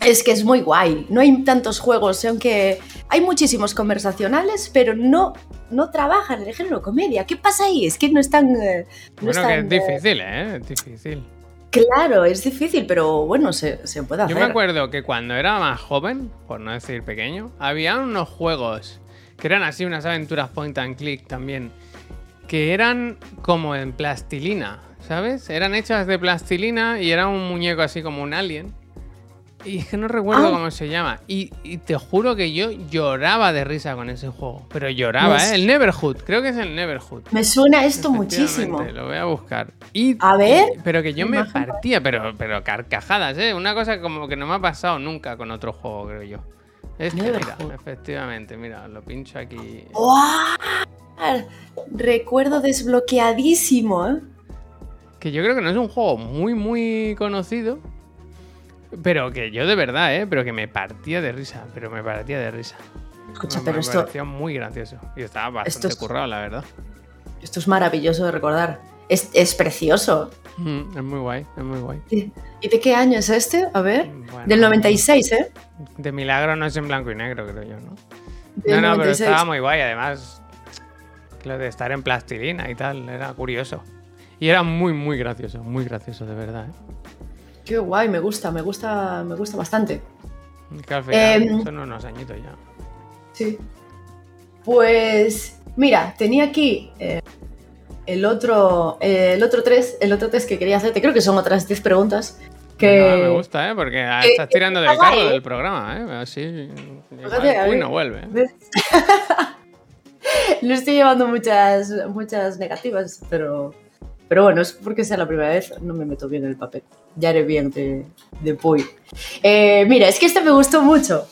Es que es muy guay. No hay tantos juegos, aunque hay muchísimos conversacionales, pero no, no trabajan en el género comedia. ¿Qué pasa ahí? Es que no están. eh, no bueno, que es están, eh, difícil, ¿eh? Es difícil. Claro, es difícil, pero bueno, se, se puede hacer. Yo me acuerdo que cuando era más joven, por no decir pequeño, había unos juegos que eran así, unas aventuras point and click también, que eran como en plastilina, ¿sabes? Eran hechas de plastilina y era un muñeco así como un alien. Y es que no recuerdo Ah. cómo se llama. Y, y te juro que yo lloraba de risa con ese juego. Pero lloraba, ¿eh? El Neverhood, creo que es el Neverhood. Me suena esto muchísimo. Lo voy a buscar. Y, A ver, pero que yo me partía, pero, pero carcajadas, ¿eh? Una cosa como que no me ha pasado nunca con otro juego, creo yo. Este, mira, efectivamente, mira, lo pincho aquí. ¡Guau! Recuerdo desbloqueadísimo, ¿eh? Que yo creo que no es un juego muy, muy conocido. Pero que yo de verdad, ¿eh? Pero que me partía de risa. Pero me partía de risa. Escucha, me, pero me esto, pareció muy gracioso. Y estaba bastante Esto es- currado, la verdad. esto es maravilloso de recordar. Es, es precioso. Mm, es muy guay, es muy guay. ¿Y de qué año es este? A ver. Bueno, Del 96, ¿eh? De milagro no es en blanco y negro, creo yo, ¿no? Del no, no, pero 96. estaba muy guay, además. Lo de estar en plastilina y tal, era curioso. Y era muy, muy gracioso, muy gracioso, de verdad. ¿eh? Qué guay, me gusta, me gusta, me gusta bastante. Que al final Em. son unos añitos ya. Sí. Pues, mira, tenía aquí eh, el otro, eh, el otro tres, el otro test que quería hacerte. Creo que son otras 10 preguntas. Que... No, me gusta, ¿eh? Porque ah, que- estás tirando del carro guay, ¿eh? del programa, ¿eh? Así. Uy, no vuelve. No estoy llevando muchas, muchas negativas, pero, pero bueno, es porque sea la primera vez, no me meto bien en el papel. Ya haré bien de, de Puy. Eh, mira, es que este me gustó mucho,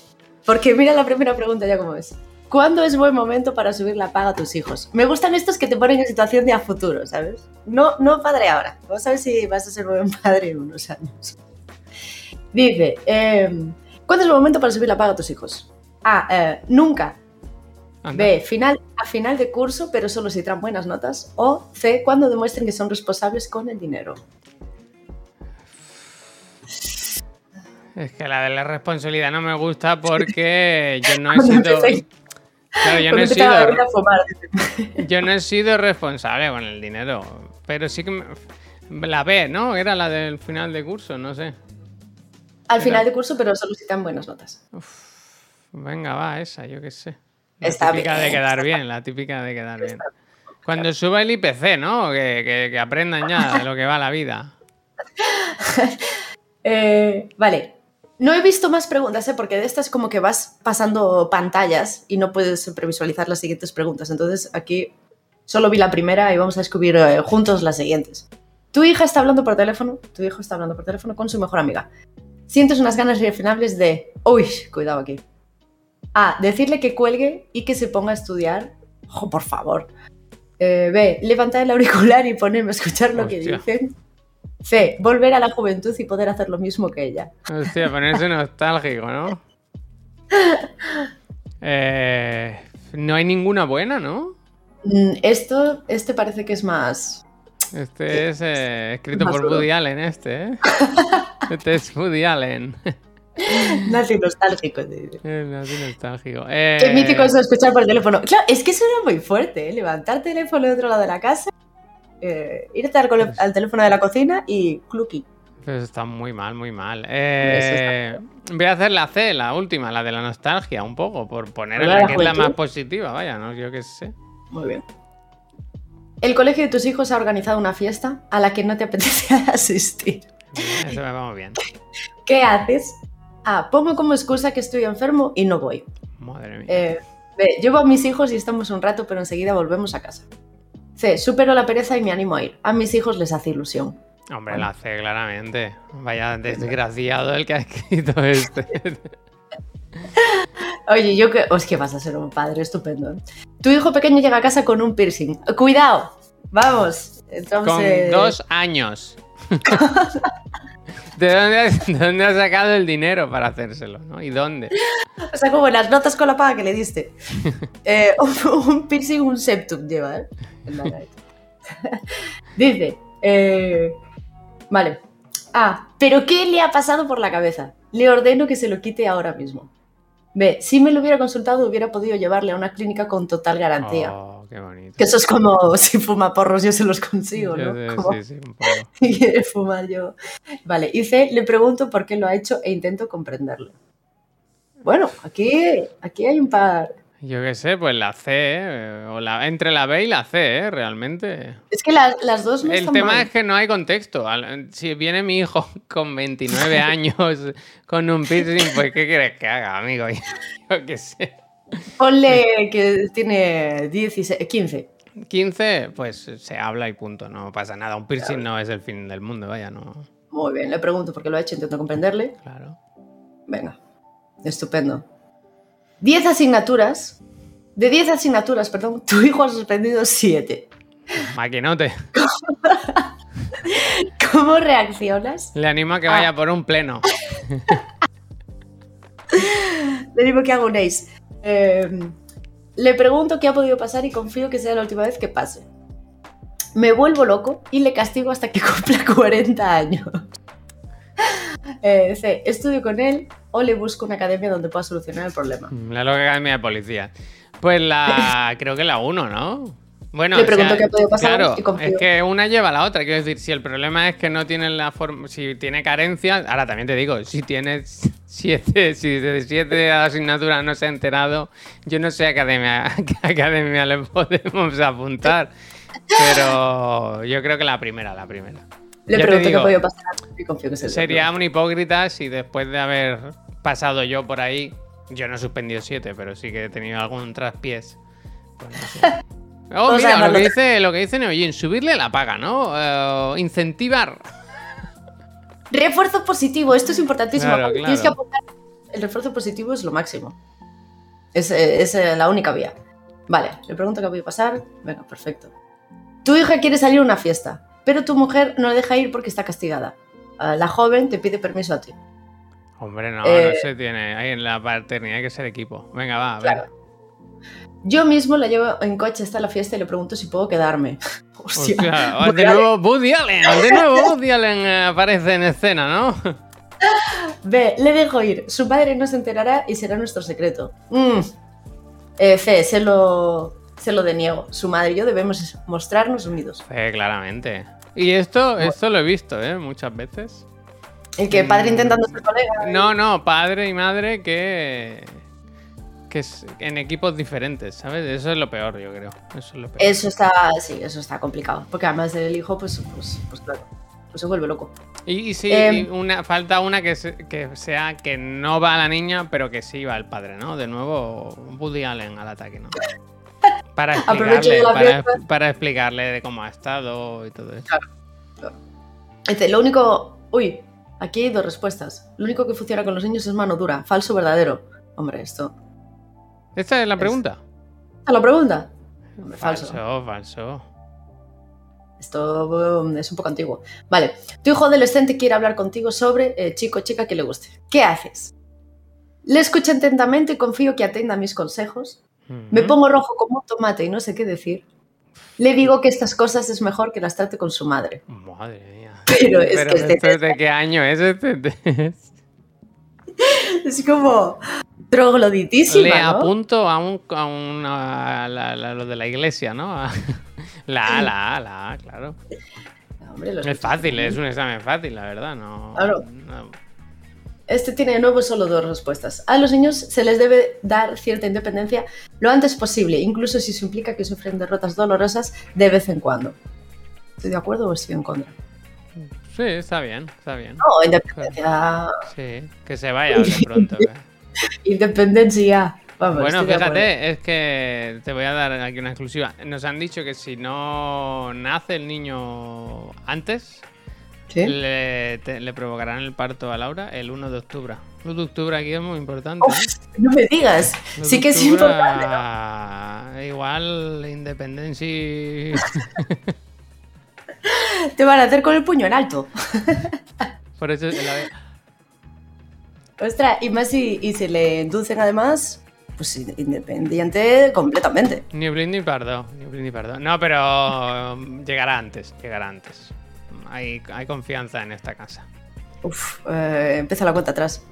porque mira la primera pregunta ya como es. ¿Cuándo es buen momento para subir la paga a tus hijos? Me gustan estos que te ponen en situación de a futuro, ¿sabes? No, no padre ahora. Vamos a ver si vas a ser buen padre en unos años. Dice, eh, ¿cuándo es el momento para subir la paga a tus hijos? A. eh, nunca. Anda. B. Final, a final de curso, pero solo si traen buenas notas. O C. Cuando demuestren que son responsables con el dinero. Es que la de la responsabilidad no me gusta porque yo no he sido. Claro, yo no he sido. Yo no he sido responsable con el dinero, pero sí que me- la B, ¿no? Era la del final de curso, no sé. Al Era- final de curso, pero traen buenas notas. Venga, va, esa, yo qué sé. La Está típica de quedar bien, la típica de quedar bien. Cuando suba el IPC, ¿no? Que, que- que aprendan ya de lo que va la vida. Eh, vale. No he visto más preguntas, ¿eh? porque de estas como que vas pasando pantallas y no puedes previsualizar las siguientes preguntas. Entonces aquí solo vi la primera y vamos a descubrir eh, juntos las siguientes. Tu hija está hablando por teléfono, tu hijo está hablando por teléfono con su mejor amiga. Sientes unas ganas irrefrenables de... Uy, cuidado aquí. A. Decirle que cuelgue y que se ponga a estudiar. Ojo, por favor. Eh, B. Levantar el auricular y ponerme a escuchar lo que dicen. C. Volver a la juventud y poder hacer lo mismo que ella. Hostia, ponerse nostálgico, ¿no? Eh, no hay ninguna buena, ¿no? Mm, Esto, este parece que es más. Este es eh, escrito Más por. Woody Allen, este, ¿eh? Este es Woody Allen. Nazi nostálgico. Es así nostálgico. Eh, Qué mítico eso de escuchar por teléfono. Claro, es que eso era muy fuerte, ¿eh? Levantar teléfono de otro lado de la casa, eh, irte al, teléfono de la cocina y clucky. Pues está muy mal, muy mal. Eh, voy a hacer la C, la última, la de la nostalgia, un poco, por poner a la que es la más positiva, vaya, ¿no? Yo qué sé. Muy bien. El colegio de tus hijos ha organizado una fiesta a la que no te apetece asistir. Eso me va muy bien. ¿Qué haces? A. Pongo como excusa que estoy enfermo y no voy. Madre mía. Eh. Llevo a mis hijos y estamos un rato, pero enseguida volvemos a casa. C. Supero la pereza y me animo a ir. A mis hijos les hace ilusión. Hombre, la hace claramente. Vaya desgraciado el que ha escrito este. Oye, yo que. Es que vas a ser un padre estupendo. ¿eh? Tu hijo pequeño llega a casa con un piercing. ¡Cuidado! Vamos. Con dos años. ¿De dónde, has, de dónde has sacado el dinero para hacérselo? ¿no? ¿Y dónde? O sea, como las notas con la paga que le diste. Eh, un, un piercing, un septum lleva, ¿eh? Dice. eh, vale. A. ¿Pero qué le ha pasado por la cabeza? Le ordeno que se lo quite ahora mismo. B. Si me lo hubiera consultado, hubiera podido llevarle a una clínica con total garantía. Oh, qué bonito. Que eso es como si fuma porros, yo se los consigo, Yo ¿no? Como Sí, sí, un poco. si quiere fumar yo. Vale, y C, le pregunto por qué lo ha hecho e intento comprenderlo. Bueno, aquí, aquí hay un par. Yo qué sé, pues la C, ¿eh? o la, entre la B y la C, ¿eh? Realmente. Es que las, las dos no El están tema mal. es que no hay contexto. Si viene mi hijo con 29 años con un piercing, pues ¿qué quieres que haga, amigo? Yo qué sé. Ponle que tiene 16, 15. 15, pues se habla y punto, no pasa nada. Un piercing no es el fin del mundo, vaya, no. Muy bien, le pregunto por qué lo ha hecho, intento comprenderle. Claro. Venga, estupendo. 10 asignaturas. De 10 asignaturas, perdón, tu hijo ha suspendido 7. Maquinote. ¿Cómo reaccionas? Le animo a que Ah. vaya por un pleno. Le digo que hago un ace. Eh, le pregunto qué ha podido pasar y confío que sea la última vez que pase. Me vuelvo loco y le castigo hasta que cumpla 40 años. Eh, C. Estudio con él o le busco una academia donde pueda solucionar el problema. La loca academia de policía. Pues la. creo que la 1, ¿no? Bueno, Le pregunto qué ha podido pasar Claro, y confío. es que una lleva a la otra. Quiero decir, si el problema es que no tienen la forma. Si tiene carencias. Ahora también te digo, si tienes siete, si de siete asignaturas no se ha enterado, yo no sé a academia, a qué academia le podemos apuntar. Pero yo creo que la primera, la primera. Le Ya pregunto qué digo, ha podido pasar y confío que sea el Sería un hipócrita si después de haber pasado yo por ahí, yo no he suspendido siete, pero sí que he tenido algún traspiés. Pues no sé. Oh, Vamos a mira, lo que dice, lo que dice Neojin, subirle la paga, ¿no? Eh, incentivar. Refuerzo positivo, esto es importantísimo. Claro, Tienes que apuntar. El refuerzo positivo es lo máximo. Es, eh, es, eh, la única vía. Vale, le pregunto qué ha podido pasar. Venga, perfecto. Tu hija quiere salir a una fiesta, pero tu mujer no le deja ir porque está castigada. Ah, La joven te pide permiso a ti. Hombre, no, Eh, no se tiene. Ahí en la paternidad hay que ser equipo. Venga, va, a ver. Claro. Yo mismo la llevo en coche hasta la fiesta y le pregunto si puedo quedarme. Hostia. Hostia, de nuevo Woody Allen. De nuevo Woody Allen eh, aparece en escena, ¿no? B, le dejo ir. Su padre no se enterará y será nuestro secreto. Mm. Eh, C, se lo, se lo deniego. Su madre y yo debemos mostrarnos unidos. Sí, claramente. Y esto, esto lo he visto, ¿eh? Muchas veces. El que padre intentando ser colega. No, no, padre y madre que. que es en equipos diferentes, ¿sabes? Eso es lo peor, yo creo. Eso es lo peor. Eso está, sí, eso está complicado. Porque además el hijo, pues, pues, pues claro, pues se vuelve loco. Y, y sí, Em. y una, falta una que, se- que sea que no va a la niña, pero que sí va el padre, ¿no? De nuevo, Woody Allen al ataque, ¿no? Para explicarle, para, explicarle de cómo ha estado y todo eso. Dice, lo único. Uy, aquí hay dos respuestas. Lo único que funciona con los niños es mano dura. Falso o verdadero. Hombre, esto. ¿Esta es la pregunta? ¿A la pregunta? Hombre, falso. falso. falso. Esto um, es un poco antiguo. Vale. Tu hijo adolescente quiere hablar contigo sobre eh, chico o chica que le guste. ¿Qué haces? Le escucho atentamente y confío que atienda mis consejos. Me pongo rojo como un tomate y no sé qué decir. Le digo que estas cosas es mejor que las trate con su madre. Madre mía. Pero es Pero que este ¿esto de qué año es este es como trogloditísima, Le ¿no? apunto a un a, un- a la- lo de la iglesia, ¿no? La A, la A, la A, claro. Hombre, Es fácil, es un examen fácil, la verdad. No, Claro. no- Este tiene de nuevo solo dos respuestas. A los niños se les debe dar cierta independencia lo antes posible, incluso si eso implica que sufren derrotas dolorosas de vez en cuando. ¿Estoy de acuerdo o estoy en contra? Sí, está bien, está bien. No, independencia. Sí, que se vaya pronto. ¿eh? Independencia. Vamos, Bueno, fíjate, es que te voy a dar aquí una exclusiva. Nos han dicho que si no nace el niño antes, ¿Sí? le, te- le provocarán el parto a Laura el 1 de octubre. 1 de octubre aquí es muy importante. Uf, ¿eh? no me digas. 1 de Sí que es importante. ah, Igual independencia. Te van a hacer con el puño en alto. Por eso la- Ostras, y más si y se le inducen además, pues independiente completamente. Ni Blin ni Pardo. Ni Blin ni Pardo. No, pero um, llegará antes. Llegará antes. Hay, hay confianza en esta casa. Uf, eh, empieza la cuenta atrás.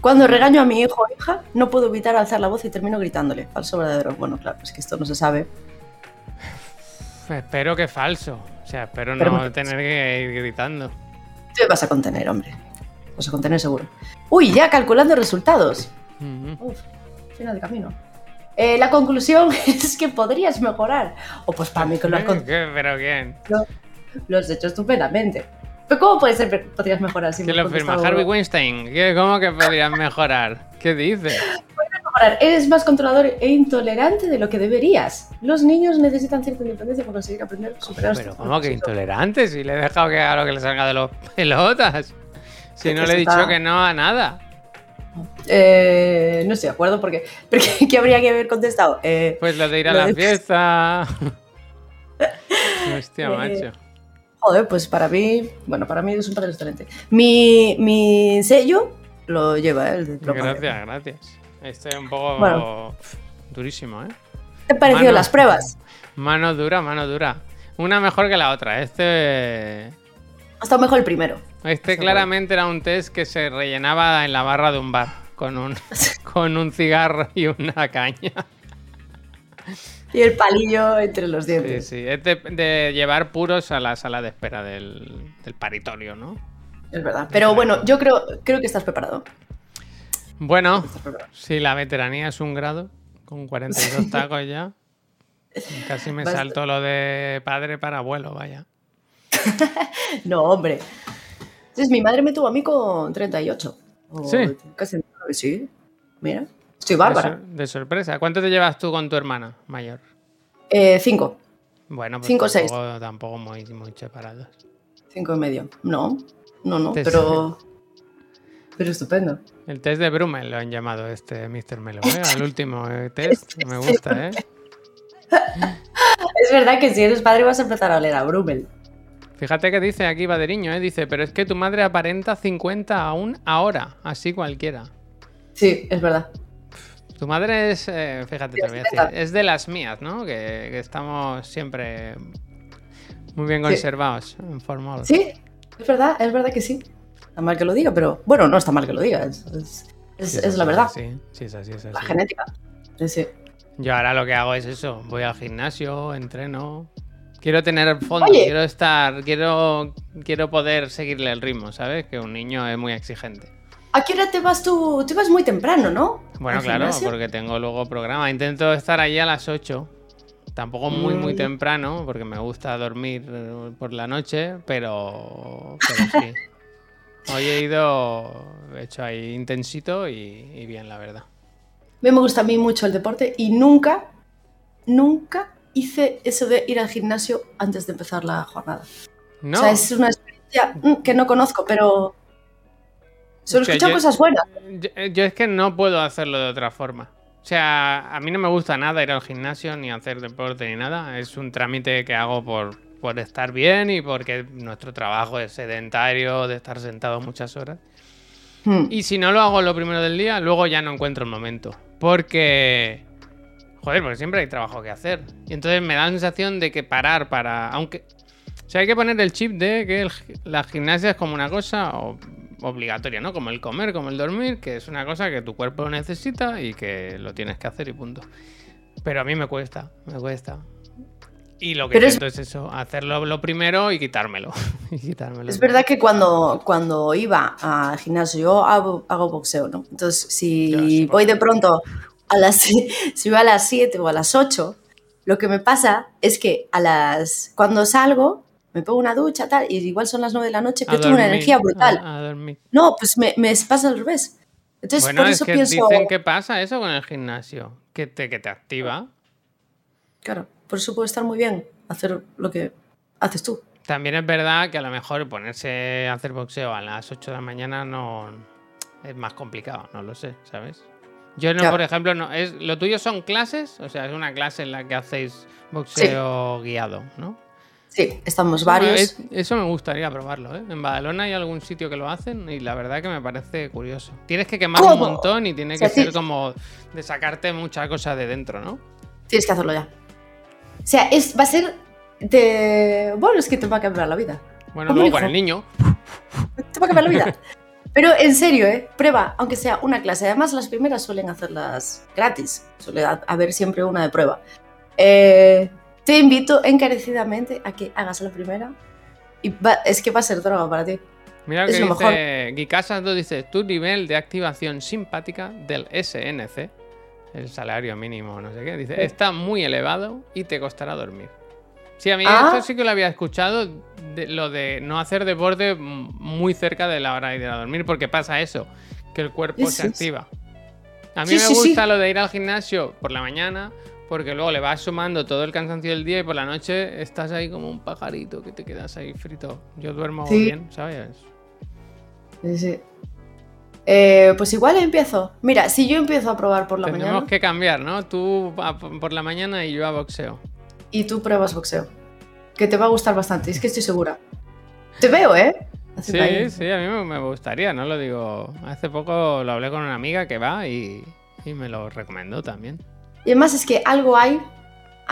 Cuando regaño a mi hijo o hija, no puedo evitar alzar la voz y termino gritándole. Falso o verdadero. Bueno, claro, es que esto no se sabe. Espero que falso. O sea, espero Esperemos no tener que ir gritando. Te vas a contener, hombre. Vas a contener seguro. Uy, ya calculando resultados. Uf, final de camino. Eh, la conclusión es que podrías mejorar. O pues para mí que lo has. ¿Pero quién? lo has hecho estupendamente. Pero ¿cómo puede ser que podrías mejorar si ¿Quién me lo firma? Harvey Weinstein. ¿Qué? ¿Cómo que podrías mejorar? ¿Qué dices? Eres más controlador e intolerante de lo que deberías. Los niños necesitan cierta independencia para conseguir aprender, superar Pero ¿cómo que intolerante? Si le he dejado que haga lo que le salga de los pelotas. Si no le he dicho Está- que no a nada. Eh, no estoy de acuerdo porque, porque ¿qué habría que haber contestado? Eh, Pues lo de ir a la de- fiesta. Hostia, Eh, macho. joder, pues para mí, bueno, para mí es un padre excelente. Mi, mi sello lo lleva ¿eh? el diploma. Gracias, gracias. Este es un poco Bueno. durísimo, ¿eh? ¿Qué te han parecido Mano. las pruebas? Mano dura, mano dura. Una mejor que la otra. Este. Ha estado mejor el primero. Este Seguro. claramente era un test que se rellenaba en la barra de un bar. Con un, con un cigarro y una caña. Y el palillo entre los Sí, dientes. sí. Es de, de llevar puros a la sala de espera del, del paritorio, ¿no? Es verdad. Pero bueno, yo creo, creo que estás preparado. Bueno, si la veteranía es un grado, con 42 tacos ya. Casi me salto lo de padre para abuelo, vaya. No, hombre. Entonces, mi madre me tuvo a mí con 38. O Sí. Casi. Sí. Mira. Estoy De, bárbara. sor- de sorpresa. ¿Cuánto te llevas tú con tu hermana mayor? Eh, cinco. Bueno, pues Cinco o seis. tampoco, tampoco muy, muy separados. Cinco y medio. No. No, no. Te- Pero. Pero estupendo. El test de Brummel lo han llamado este Mr. Melo, ¿eh? El último eh, test. Me gusta, ¿eh? Es verdad que si eres padre vas a empezar a oler a Brummel. Fíjate que dice aquí Baderiño, ¿eh? Dice, pero es que tu madre aparenta 50 aún ahora, así cualquiera. Sí, es verdad. Tu madre es, eh, fíjate, te voy a decir, 70. es de las mías, ¿no? Que, que estamos siempre muy bien Sí. conservados en. Sí, es verdad, es verdad que sí. Está mal que lo diga, pero bueno, no está mal que lo diga. Es, es- es- Sí, es así, la verdad. Sí, sí, es así, es La genética. Sí, sí. Yo ahora lo que hago es eso, voy al gimnasio, entreno. Quiero tener fondo, Oye. quiero estar, quiero, quiero poder seguirle el ritmo, ¿sabes? Que un niño es muy exigente. ¿A qué hora te vas tú? Te vas muy temprano, ¿no? Bueno, ¿Al claro, gimnasio? porque tengo luego programa. Intento estar allí a las 8. Tampoco muy, muy Mm. temprano, porque me gusta dormir por la noche, pero, pero sí. Hoy he ido, he hecho ahí intensito y, y bien, la verdad. A mí me gusta a mí mucho el deporte y nunca, nunca hice eso de ir al gimnasio antes de empezar la jornada. No, O sea, es una experiencia mm, que no conozco, pero solo Es que he escuchado yo- cosas buenas. yo, yo es que no puedo hacerlo de otra forma. O sea, a mí no me gusta nada ir al gimnasio, ni hacer deporte, ni nada. Es un trámite que hago por, por estar bien y porque nuestro trabajo es sedentario, de estar sentado muchas horas. Mm. Y si no lo hago lo primero del día, luego ya no encuentro el momento. Porque. Joder, porque siempre hay trabajo que hacer. Y entonces me da la sensación de que parar para. Aunque. O sea, hay que poner el chip de que el la gimnasia es como una cosa o- obligatoria, ¿no? Como el comer, como el dormir, que es una cosa que tu cuerpo necesita y que lo tienes que hacer y punto. Pero a mí me cuesta, me cuesta. Y lo que Pero es- intento es... eso, hacerlo lo primero y quitármelo. y quitármelo. Es verdad que cuando, cuando iba al gimnasio, yo hago, hago boxeo, ¿no? Entonces, si sí, voy de pronto a las, si voy a las 7 o a las 8, lo que me pasa es que a las, cuando salgo, me pongo una ducha, tal, y igual son las 9 de la noche, pero tengo una energía brutal. A, a dormir. No, pues me, me pasa al revés. Entonces, bueno, por es eso que pienso. dicen que pasa eso con el gimnasio, que te, que te activa. Claro, por eso puede estar muy bien hacer lo que haces tú. También es verdad que a lo mejor ponerse a hacer boxeo a las 8 de la mañana no es más complicado, no lo sé, ¿sabes? Yo no, Claro. por ejemplo, no, es, lo tuyo son clases, o sea, es una clase en la que hacéis boxeo guiado, ¿no? Sí, estamos varios. Es- eso me gustaría probarlo, ¿eh? En Badalona hay algún sitio que lo hacen y la verdad que me parece curioso. Tienes que quemar un montón y tiene O sea, que ser sí. como de sacarte muchas cosas de dentro, ¿no? Tienes que hacerlo ya. O sea, es, va a ser. de- Bueno, es que te va a cambiar la vida. Bueno, luego con el niño. Te va a cambiar la vida. Pero en serio, ¿eh? Prueba, aunque sea una clase. Además, las primeras suelen hacerlas gratis. Suele ha- haber siempre una de prueba. Eh, te invito encarecidamente a que hagas la primera. Y va- es que va a ser droga para ti. Mira lo Es que lo dice Guicasas 2 dice tu nivel de activación simpática del SNC, el salario mínimo, no sé qué, dice, está muy elevado y te costará dormir. Sí, a mí Ah. esto sí que lo había escuchado, de, lo de no hacer deporte muy cerca de la hora de ir a dormir, porque pasa eso, que el cuerpo Sí, se sí, activa. A mí Sí, me gusta lo de ir al gimnasio por la mañana, porque luego le vas sumando todo el cansancio del día y por la noche estás ahí como un pajarito que te quedas ahí frito. Yo duermo bien, ¿sabes? Sí, sí. Eh, pues igual empiezo. Mira, si yo empiezo a probar por la mañana que cambiar, ¿no? Tú a- por la mañana y yo a boxeo. y tú pruebas boxeo, que te va a gustar bastante, es que estoy segura. Te veo, ¿eh? Sí, sí, a mí me, me gustaría, ¿no? Lo digo. Hace poco lo hablé con una amiga que va y, y me lo recomendó también. Y además es que algo hay,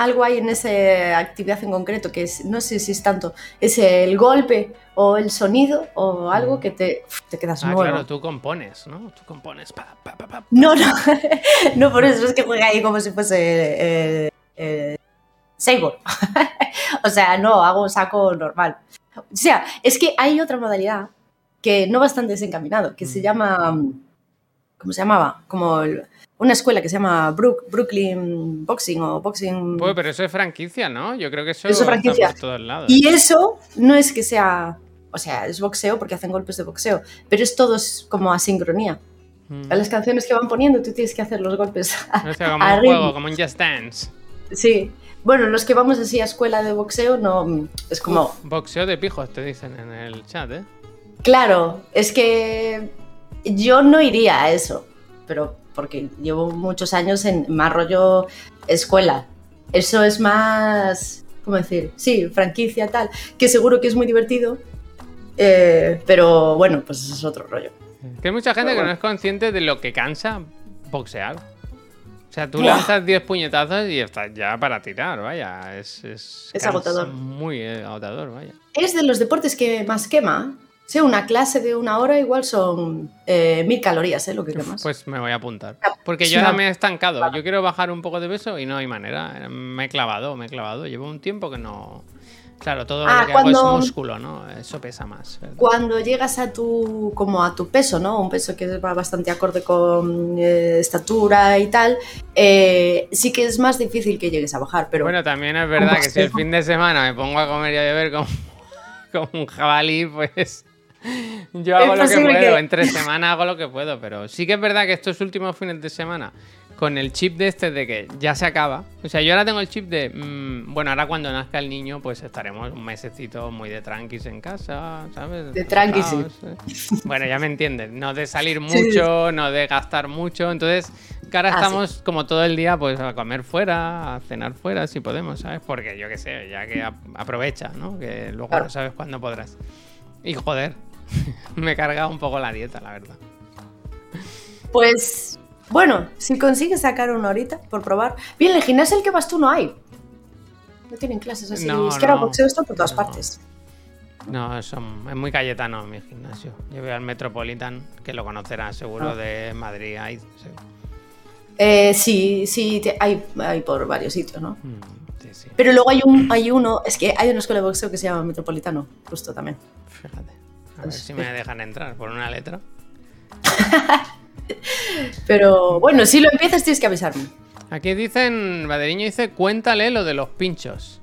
algo hay en esa actividad en concreto, que es, no sé si es tanto, es el golpe o el sonido o algo que te, te quedas Ah, nuevo. claro, tú compones, ¿no? Tú compones. pa, pa, pa. No, no, no por eso es que juega ahí como si fuese eh, eh, o sea, no, hago un saco normal. O sea, es que hay otra modalidad que no bastante desencaminado, que se Mm. llama, ¿cómo se llamaba? Como el- una escuela que se llama Brook- Brooklyn Boxing o Boxing... Pues, pero eso es franquicia, ¿no? Yo creo que eso, Eso es está franquicia. por todos lados. Y eso no es que sea, o sea, es boxeo porque hacen golpes de boxeo, pero es todo como a sincronía. Mm. A las canciones que van poniendo tú tienes que hacer los golpes O sea, como a un juego, como un Just Dance. Sí. Bueno, los que vamos así a escuela de boxeo no es como Uf, boxeo de pijos, te dicen en el chat, ¿eh? claro, es que yo no iría a eso, pero porque llevo muchos años en más rollo escuela. Eso es más, ¿cómo decir? Sí, franquicia tal, que seguro que es muy divertido, eh, pero bueno, pues eso es otro rollo. Que hay mucha gente que no es consciente de lo que cansa boxear. O sea, tú Buah. lanzas 10 puñetazos y estás ya para tirar, vaya. Es, es, Es agotador. Muy eh, agotador, vaya. Es de los deportes que más quema. Sea, una clase de una hora igual son eh, mil calorías, ¿eh? Lo que quemas. Pues me voy a apuntar. Porque es yo ya me he estancado. Yo quiero bajar un poco de peso y no hay manera. Me he clavado, me he clavado. Llevo un tiempo que no. Claro, todo Ah, lo que hago es músculo, ¿no? Eso pesa más. ¿verdad? Cuando llegas a tu, como a tu peso, ¿no? Un peso que va bastante acorde con eh, estatura y tal, eh, sí que es más difícil que llegues a bajar, pero Bueno, también es verdad ¿Cómo que si el fin de semana me pongo a comer y a beber como, como un jabalí, pues yo hago lo que puedo. que- Entre semana hago lo que puedo, pero sí que es verdad que estos últimos fines de semana, con el chip de este de que ya se acaba, o sea, yo ahora tengo el chip de, mm, bueno, ahora cuando nazca el niño, pues estaremos un mesecito muy de tranquis en casa, ¿sabes? De tranquis, sí. Eh. Bueno, ya me entiendes, no de salir Sí. mucho, no de gastar mucho, entonces ahora Ah, sí. estamos como todo el día pues a comer fuera, a cenar fuera si podemos, ¿sabes? Porque yo qué sé, ya que ap- aprovecha, ¿no? Que luego Claro. no sabes cuándo podrás. Y joder, me he cargado un poco la dieta, la verdad. pues bueno, si consigues sacar una horita por probar. Bien, el gimnasio al que vas tú no hay. No tienen clases así. No, es que ahora no. boxeo está por todas No. partes. No, son- es muy cayetano mi gimnasio. Yo voy al Metropolitan, que lo conocerás seguro Ah. de Madrid. Ahí, sí. Eh, sí, sí, hay, hay por varios sitios, ¿no? Mm, sí, sí. Pero luego hay, un, hay uno, es que hay una escuela de boxeo que se llama Metropolitano, justo también. Fíjate. A ver si me dejan entrar por una letra. Pero bueno, si lo empiezas tienes que avisarme. Aquí dicen, Baderiño dice, cuéntale lo de los pinchos.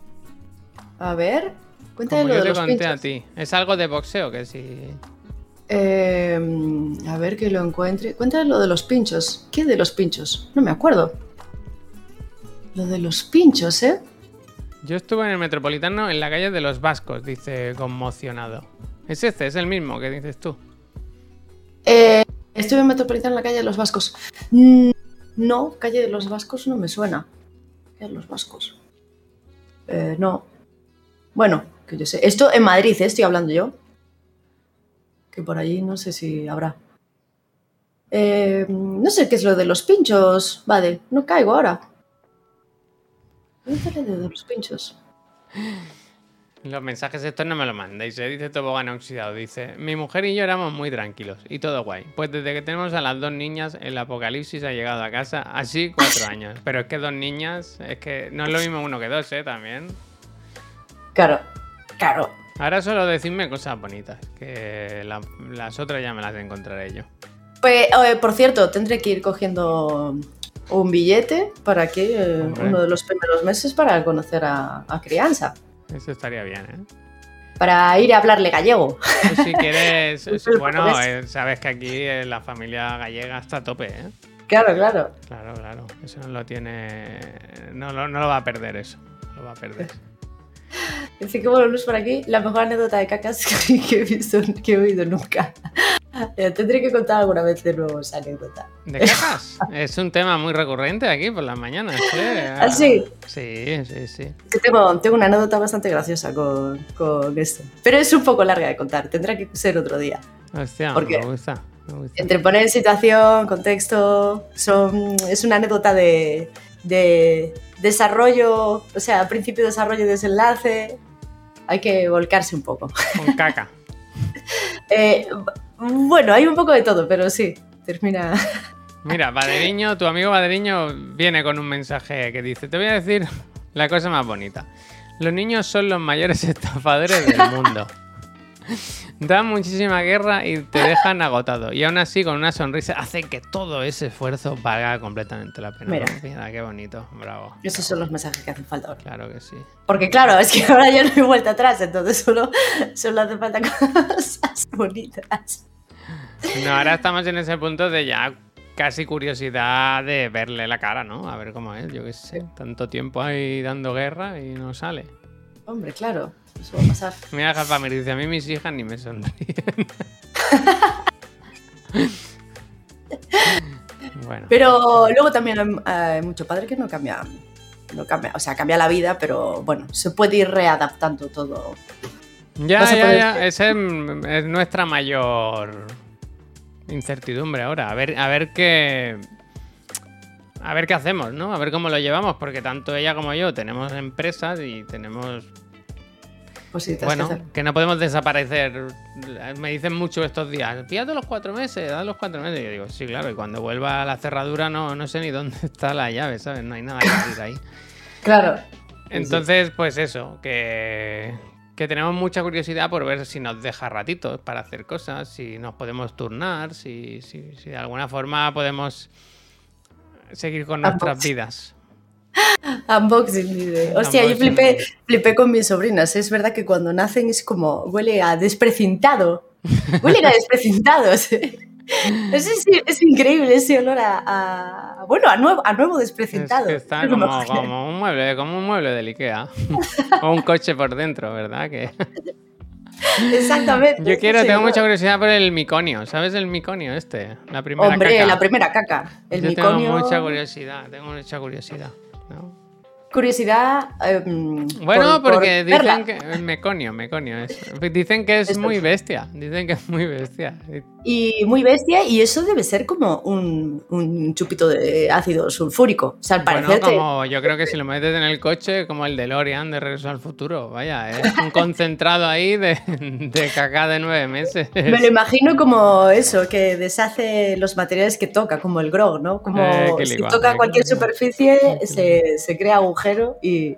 A ver, cuéntame Como lo yo de te los conté pinchos. a ti. Es algo de boxeo que si. Eh, a ver que lo encuentre. Cuéntame lo de los pinchos. ¿Qué de los pinchos? No me acuerdo. Lo de los pinchos, ¿eh? Yo estuve en el Metropolitano en la calle de los Vascos, dice conmocionado. Es este, es el mismo que dices tú. Eh, estuve en Metropolitano en la calle de los Vascos. Mm, no, calle de los Vascos no me suena. Calle de los Vascos. Eh, no. Bueno, que yo sé. Esto en Madrid, ¿eh? estoy hablando yo. Que por allí no sé si habrá. Eh, no sé qué es lo de los pinchos. Vale, no caigo ahora. ¿Dónde lo de los pinchos? Los mensajes estos no me los mandéis, ¿eh? dice Tobogán Oxidado. Dice, mi mujer y yo éramos muy tranquilos y todo guay. Pues desde que tenemos a las dos niñas, el apocalipsis ha llegado a casa, así cuatro años. Pero es que dos niñas, es que no es lo mismo uno que dos, ¿eh? También. Claro, claro. Ahora solo decidme cosas bonitas, que la- las otras ya me las encontraré yo. Pues, eh, por cierto, tendré que ir cogiendo un billete para que eh, uno de los primeros meses para conocer a, a crianza. Eso estaría bien, ¿eh? Para ir a hablarle gallego. Tú si quieres, bueno, eh, sabes que aquí eh, la familia gallega está a tope, ¿eh? Claro, claro. Claro, claro. Eso no lo tiene. No, lo- no lo va a perder eso. No lo va a perder. Dice que bueno, Luz por aquí, la mejor anécdota de cacas que he visto, que he oído nunca. Tendré que contar alguna vez de nuevo esa anécdota. ¿De cajas? es un tema muy recurrente aquí por las mañanas, ¿eh? ¿Ah, sí? Sí, sí, sí. Tengo, tengo una anécdota bastante graciosa con, con esto. Pero es un poco larga de contar, tendrá que ser otro día. Hostia, ¿Por qué? me gusta. Me gusta. Entre poner situación, contexto, son, es una anécdota de, de desarrollo, o sea, principio, desarrollo y desenlace. Hay que volcarse un poco. Con caca. Eh, bueno, hay un poco de todo, pero sí, termina. Mira, Baderiño, tu amigo Baderiño viene con un mensaje que dice: Te voy a decir la cosa más bonita. Los niños son los mayores estafadores del mundo. Dan muchísima guerra y te dejan agotado. Y aún así, con una sonrisa, hacen que todo ese esfuerzo valga completamente la pena. Mira. qué bonito. Bravo. Esos son los mensajes que hacen falta ahora. Claro que sí. Porque claro, es que ahora ya no hay vuelta atrás, entonces solo, solo hace falta cosas bonitas. No, ahora estamos en ese punto de ya casi curiosidad de verle la cara, ¿no? A ver cómo es, yo qué sé. Tanto tiempo ahí dando guerra y no sale. Hombre, claro, eso va a pasar. Mira, Japamir dice, a mí mis hijas ni me sonríen. bueno, Pero luego también hay, mucho padre que no cambia, no cambia, o sea, cambia la vida, pero bueno, se puede ir readaptando todo. ya, no ya. Esa es, es nuestra mayor incertidumbre ahora. A ver, a ver qué... A ver qué hacemos, ¿no? A ver cómo lo llevamos, porque tanto ella como yo tenemos empresas y tenemos Cositas Bueno, que no podemos desaparecer. Me dicen mucho estos días. Fíjate los cuatro meses, da los cuatro meses. Y yo digo, sí, claro. Y cuando vuelva a la cerradura no, no sé ni dónde está la llave, ¿sabes? No hay nada que abrir ahí. Claro. Entonces, pues eso, que, que tenemos mucha curiosidad por ver si nos deja ratitos para hacer cosas, si nos podemos turnar, si, si, si de alguna forma podemos seguir con nuestras vidas. Unboxing dice. Hostia, yo flipé, flipé con mis sobrinas. Es verdad que cuando nacen es como huele a desprecintado. Huele a desprecintado. sí. Es, es, es increíble ese olor a, a- bueno, a nuevo, a nuevo Es desprecintado. que está como, un mueble, como un mueble del Ikea. o un coche por dentro, ¿verdad? Que... Exactamente. Yo quiero, tengo mucha curiosidad por el miconio. ¿Sabes el miconio este? La primera Hombre, caca. la primera caca. El Yo miconio. tengo mucha curiosidad, tengo mucha curiosidad. ¿No? Curiosidad. em, Bueno, por- por porque verla. dicen que. Meconio, meconio. es- Dicen que es Esto muy es. bestia. Dicen que es muy bestia. Y muy bestia, y eso debe ser como un, un chupito de ácido sulfúrico. O sea, al Bueno, parecer como yo creo que si lo metes en el coche, como el DeLorean de Regreso al Futuro. Vaya, es un concentrado ahí de, de caca de nueve meses. Me lo imagino como eso, que deshace los materiales que toca, como el grog, ¿no? Como Eh, si ligua, toca eh, cualquier qué- superficie, se, se crea agujero y...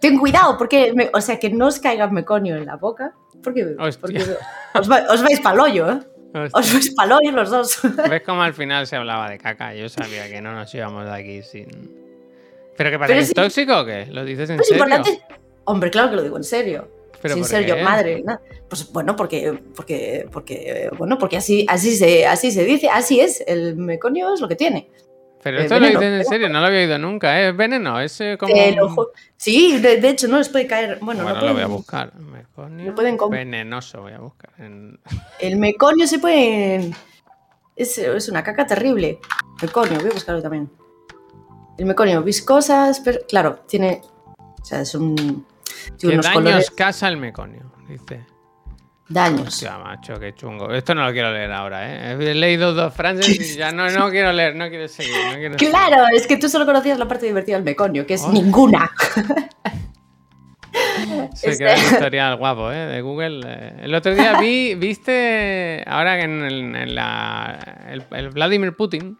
Ten cuidado, porque, me- o sea, que no os caiga meconio en la boca, porque, porque os, va- os vais para el hoyo, ¿eh? Hostia. Os vais para el hoyo los dos. ¿Ves cómo al final se hablaba de caca? Yo sabía que no nos íbamos de aquí sin. ¿Pero qué pasa? Pero ¿Que es sí- tóxico o qué? ¿Lo dices en Es serio? importante... Hombre, claro que lo digo en serio. ¿Pero sin ser yo qué? madre. nada. Pues bueno, porque, porque, porque, bueno, porque así, así, se, así se dice, así es. El meconio es lo que tiene. Pero Eh, esto lo veneno, dices en veneno. serio, no lo había oído nunca, ¿eh? ¿Es veneno? ¿Es eh, como...? Lo ju- Sí, de, de hecho, no les puede caer. Bueno, Bueno, no lo voy a buscar. Meconio lo pueden venenoso voy a buscar. en- El meconio se puede. Es, es una caca terrible. Meconio, voy a buscarlo también. El meconio, viscosas, pero claro, tiene. O sea, es un. Tiene ¿Qué unos daños colores. casa el meconio? Dice. Daños. Hostia, macho, qué chungo. Esto no lo quiero leer ahora, ¿eh? He leído dos frases y ya no, no quiero leer, no quiero seguir. No quiero seguir. Claro, es que tú solo conocías la parte divertida del meconio, que es Oh. ninguna. Se Este- queda el historial guapo, ¿eh? De Google. eh. El otro día vi, viste, ahora que en, el, en la, el, el Vladimir Putin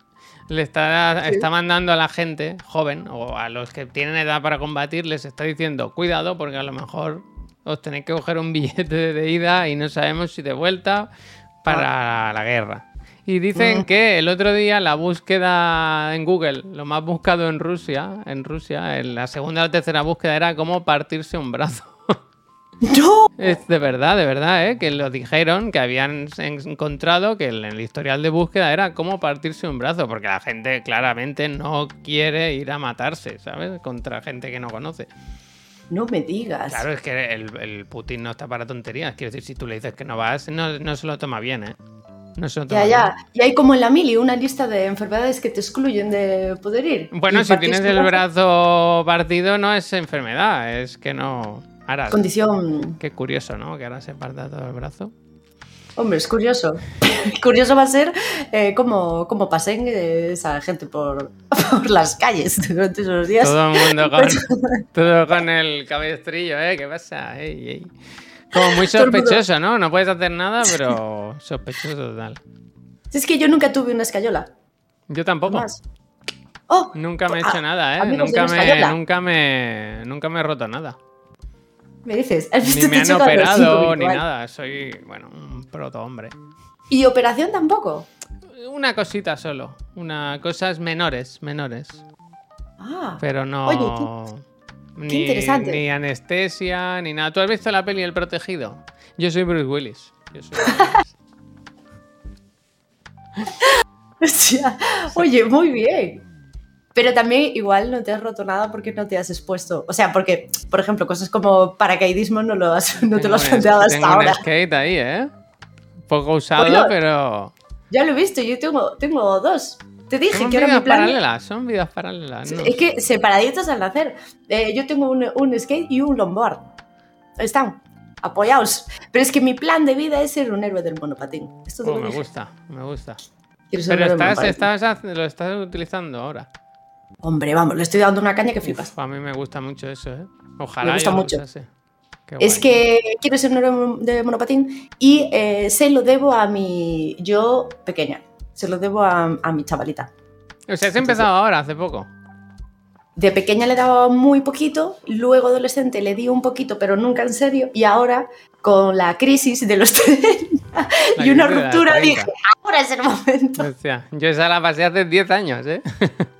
le está, Sí. está mandando a la gente joven o a los que tienen edad para combatir, les está diciendo, cuidado porque a lo mejor os tenéis que coger un billete de ida y no sabemos si de vuelta para la guerra. Y dicen Mm. que el otro día la búsqueda en Google, lo más buscado en Rusia, en Rusia, en la segunda o la tercera búsqueda era cómo partirse un brazo. ¡No! Es de verdad, de verdad, ¿eh? que lo dijeron, que habían encontrado que en el historial de búsqueda era cómo partirse un brazo, porque la gente claramente no quiere ir a matarse, ¿sabes? Contra gente que no conoce. No me digas. Claro, es que el, el Putin no está para tonterías. Quiero decir, si tú le dices que no vas, no, no se lo toma bien, ¿eh? No se lo toma Ya, bien. ya. Y hay como en la mili una lista de enfermedades que te excluyen de poder ir. Bueno, si tienes el brazo partido no es enfermedad, es que no... Ahora, Condición. qué curioso, ¿no? Que ahora se parta todo el brazo. Hombre, es curioso. curioso va a ser eh, cómo, cómo pasen eh, esa gente por, por las calles durante esos días. Todo el mundo con, todo con el cabestrillo, ¿eh? ¿Qué pasa? Ey, ey. Como muy sospechoso, ¿no? No puedes hacer nada, pero sospechoso total. Es que yo nunca tuve una escayola. Yo tampoco. Oh, Nunca me he Ah, hecho nada, ¿eh? Nunca me, nunca me, nunca me he roto nada. Me dices. ¿has Ni visto me este han operado ni nada. Soy, bueno, un proto hombre. Y operación tampoco. Una cosita solo. Una cosas menores, menores. Ah, Pero no. Oye, ni, interesante. Ni anestesia, ni nada. ¿Tú has visto la peli El Protegido? Yo soy Bruce Willis. Yo soy Bruce Willis. hostia. Oye, muy bien. Pero también igual no te has roto nada porque no te has expuesto. O sea, porque, por ejemplo, cosas como paracaidismo no, lo has, no te lo has un- planteado hasta tengo un ahora. skate ahí, ¿eh? Poco usado, Bueno, pero. Ya lo he visto, yo tengo, tengo dos. Te dije Son que ahora mi vidas plan... paralelas, son vidas paralelas. ¿no? Es que separaditos al nacer. Eh, yo tengo un, un skate y un longboard. Están apoyados. Pero es que mi plan de vida es ser un héroe del monopatín. Esto Oh, me dije. gusta, me gusta. Un Pero estás, estás, lo estás utilizando ahora. Hombre, vamos, le estoy dando una caña que flipas. Uf, a mí me gusta mucho eso, ¿eh? Ojalá Me gusta mucho. Es que quiero ser un héroe de monopatín y eh, se lo debo a mi yo pequeña. Se lo debo a, a mi chavalita. O sea, has empezado ahora, hace poco. De pequeña le daba muy poquito, luego adolescente le di un poquito, pero nunca en serio, y ahora con la crisis de los 30 La y una ruptura 30. dije, ahora es el momento. Hostia, yo esa la pasé hace 10 años, ¿eh?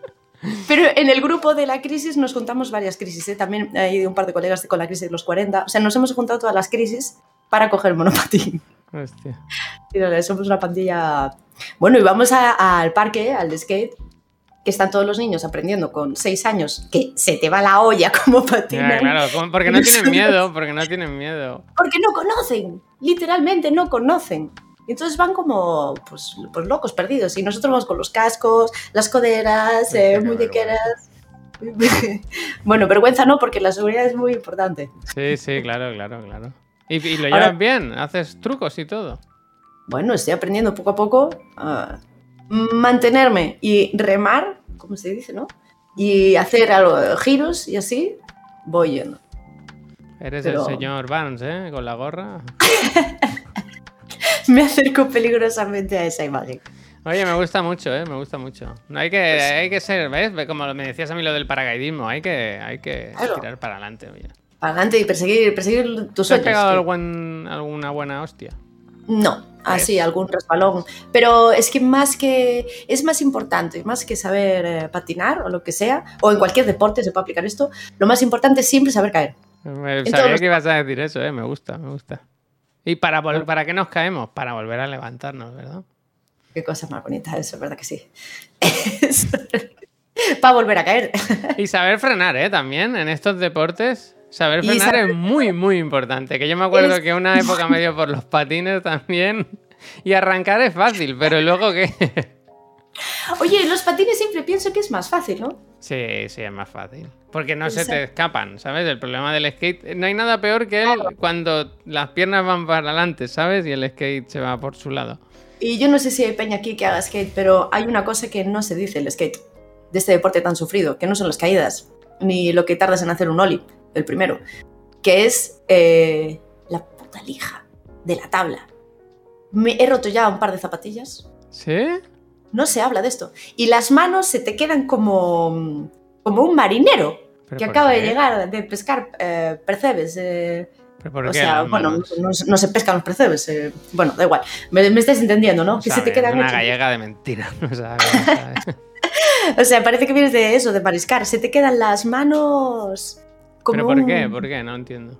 Pero en el grupo de la crisis nos juntamos varias crisis, ¿eh? también hay un par de colegas con la crisis de los 40, o sea, nos hemos juntado todas las crisis para coger monopatín. Hostia. Y somos una pandilla... Bueno, y vamos a- al parque, al skate, que están todos los niños aprendiendo con 6 años, que se te va la olla como Ya, patinan. claro, porque no tienen miedo, porque no tienen miedo. Porque no conocen, literalmente no conocen. Y Entonces van como pues, pues locos, perdidos. Y nosotros vamos con los cascos, las coderas, eh, muñequeras. bueno, vergüenza no, porque la seguridad es muy importante. Sí, sí, claro, claro, claro. ¿Y, y lo Ahora- llevas bien? ¿Haces trucos y todo? Bueno, estoy aprendiendo poco a poco a mantenerme y remar, como se dice, ¿no? Y hacer algo, giros y así voy yendo. Eres Pero- el señor Barnes, ¿eh? Con la gorra. Me acerco peligrosamente a esa imagen. Oye, me gusta mucho, ¿eh? Me gusta mucho. No hay que, hay que ser, ¿ves? Como me decías a mí lo del paracaidismo, hay que, hay que Claro. tirar para adelante, oye. Para adelante y perseguir, perseguir tus ¿Te has pegado algún- alguna buena hostia? No, así, ¿Ves? algún resbalón. Pero es que más que. Es más importante, más que saber eh, patinar o lo que sea, o en cualquier deporte se puede aplicar esto, lo más importante es siempre saber caer. Me- Sabía que ibas a decir eso, ¿eh? Me gusta, me gusta. ¿Y para, para qué nos caemos? Para volver a levantarnos, ¿verdad? Qué cosa más bonita eso, ¿verdad que sí? Para volver a caer. Y saber frenar, ¿eh? También en estos deportes. Saber frenar saber- es muy, muy importante. Que yo me acuerdo Es- que una época me dio por los patines también. Y arrancar es fácil, pero luego que... Oye, los patines siempre pienso que es más fácil, ¿no? Sí, sí, es más fácil. Porque no se te escapan, ¿sabes? El problema del skate. No hay nada peor que el cuando las piernas van para adelante, ¿sabes? Y el skate se va por su lado. Y yo no sé si hay peña aquí que haga skate, pero hay una cosa que no se dice el skate, de este deporte tan sufrido, que no son las caídas, ni lo que tardas en hacer un ollie, el primero, que es eh, la puta lija de la tabla. Me he roto ya un par de zapatillas, ¿Sí? No se habla de esto. Y las manos se te quedan como, como un marinero ¿Pero que acaba de llegar de pescar eh, percebes. eh, ¿Pero por o sea, bueno, no, no se pescan los percebes. eh, bueno, da igual. Me, me estás entendiendo, ¿no? No que se te quedan una gallega de mentira. No. O sea, parece que vienes de eso, de mariscar. Se te quedan las manos. Como ¿Pero por un- qué? ¿Por qué? No entiendo.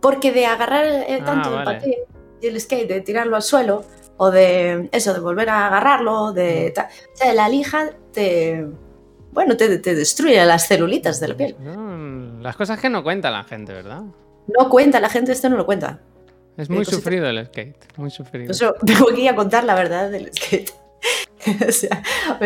Porque de agarrar eh, Ah, tanto el patín y el skate, de tirarlo al suelo, o de eso, de volver a agarrarlo, de. Mm. ta- O sea, la lija te. Bueno, te, te destruye las celulitas de la piel. Las cosas que no cuenta la gente, ¿verdad? No cuenta, la gente esto no lo cuenta. Es muy cositas. sufrido el skate, muy sufrido. Eso tengo que ir a contar la verdad del skate. o sea,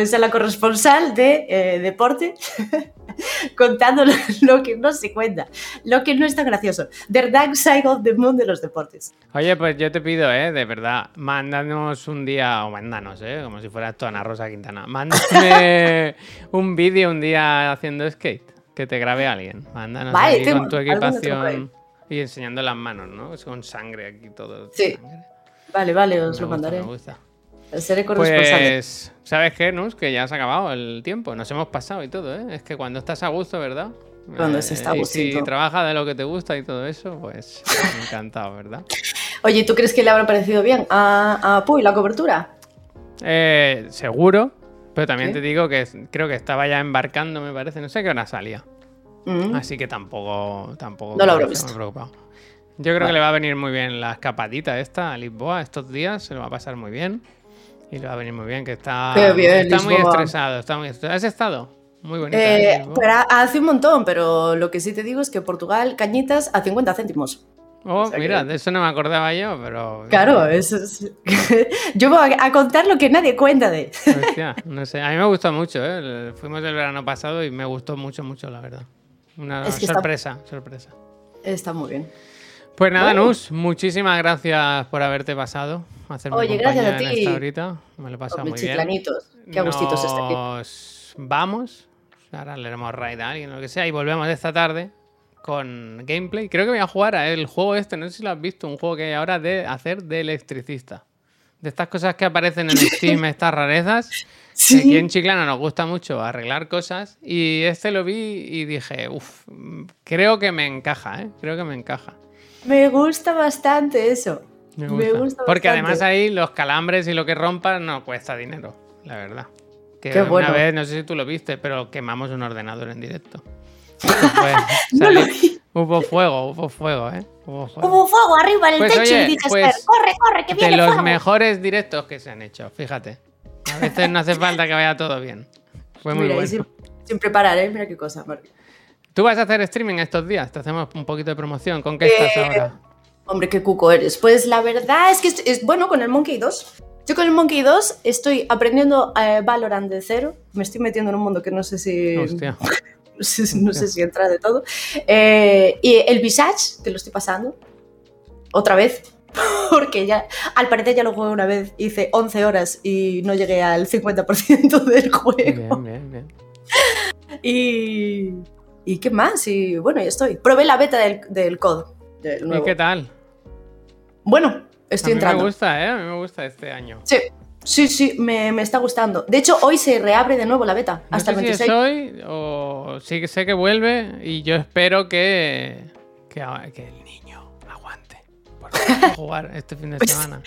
ser la corresponsal de eh, deporte contando lo, lo que no se cuenta, lo que no es tan gracioso. The dark side of the moon de los deportes. Oye, pues yo te pido, ¿eh? De verdad, mándanos un día, o mándanos, ¿eh? Como si fuera Ana Rosa Quintana. Mándame un vídeo un día haciendo skate, que te grabe alguien. Mándanos Vale, ahí tengo- con tu equipación y enseñando las manos, ¿no? Es Con sangre aquí todo. Sí, sangre. Vale, vale, os Me lo gusta, mandaré. me gusta. Seré corresponsable. Pues, ¿sabes qué, Nus? Que ya se ha acabado el tiempo. Nos hemos pasado y todo, ¿eh? Es que cuando estás a gusto, ¿verdad? Cuando se está a Y si trabajas de lo que te gusta y todo eso, pues encantado, ¿verdad? Oye, ¿tú crees que le habrá parecido bien a, a Puy la cobertura? Eh, seguro, pero también te digo que creo que estaba ya embarcando, me parece. No sé qué hora salía. Mm. Así que tampoco, tampoco No lo esté visto. muy preocupado. Yo creo Vale. que le va a venir muy bien la escapadita esta a Lisboa estos días, se lo va a pasar muy bien. Y le va a venir muy bien, que está, bien, está muy estresado. Está muy estresado. ¿Has estado? Muy bonita. Eh, hace un montón, pero lo que sí te digo es que Portugal, cañitas a 50 céntimos. Oh, o sea mira, que- de eso no me acordaba yo, pero. Claro, eso es... Yo voy a contar lo que nadie cuenta de... Hostia, no sé. A mí me gustó mucho, ¿eh? Fuimos el verano pasado y me gustó mucho, mucho, la verdad. Una Es que está- sorpresa, sorpresa. Está muy bien. Pues nada, Bueno. Nus, muchísimas gracias por haberte pasado. a Hacerme Oye, gracias a ti. esta horita. Me lo Hombre, muy bien. Qué agustitos está aquí. Vamos. Ahora leeremos raid a alguien o lo que sea. Y volvemos esta tarde con gameplay. Creo que voy a jugar a el juego este. No sé si lo has visto. Un juego que hay ahora de hacer de electricista. De estas cosas que aparecen en Steam, estas rarezas. Aquí en Chiclana nos gusta mucho arreglar cosas. Y este lo vi y dije, uff, creo que me encaja, ¿eh? Creo que me encaja. Me gusta bastante eso. Me Me gusta. gusta Porque bastante. además ahí los calambres y lo que rompas no cuesta dinero, la verdad. Que Qué bueno. una vez, no sé si tú lo viste, pero quemamos un ordenador en directo. No lo vi. Hubo fuego, hubo fuego, ¿eh? Hubo fuego. Hubo fuego arriba en el Pues, techo oye, y dices, pues, corre, corre, que De viene los fuego. mejores directos que se han hecho, fíjate. A veces no hace falta que vaya todo bien. Fue muy Mira, y bueno. sin, sin preparar, ¿eh? Mira qué cosa. ¿Tú vas a hacer streaming estos días? Te hacemos un poquito de promoción. ¿Con qué estás Eh, ahora? Hombre, qué cuco eres. Pues la verdad es que es, es- bueno con el Monkey 2. Yo con el Monkey 2 estoy aprendiendo eh, Valorant de cero. Me estoy metiendo en un mundo que no sé si. Hostia. No sé, si- no sé si entra de todo. Eh, y el Visage, que lo estoy pasando. Otra vez. Porque ya, al parecer ya lo jugué una vez, hice 11 horas y no llegué al 50% del juego. Bien, bien, bien. Y, ¿Y qué más? Y bueno, ya estoy. Probé la beta del, del COD. Del ¿Y nuevo. qué tal? Bueno, estoy a mí entrando. me gusta, ¿eh? A mí me gusta este año. Sí, sí, sí, me, me está gustando. De hecho, hoy se reabre de nuevo la beta, No hasta sé el si 26. es hoy o sí que sé que vuelve y yo espero que, que, que el niño aguante. Porque a jugar este fin de Pues- semana.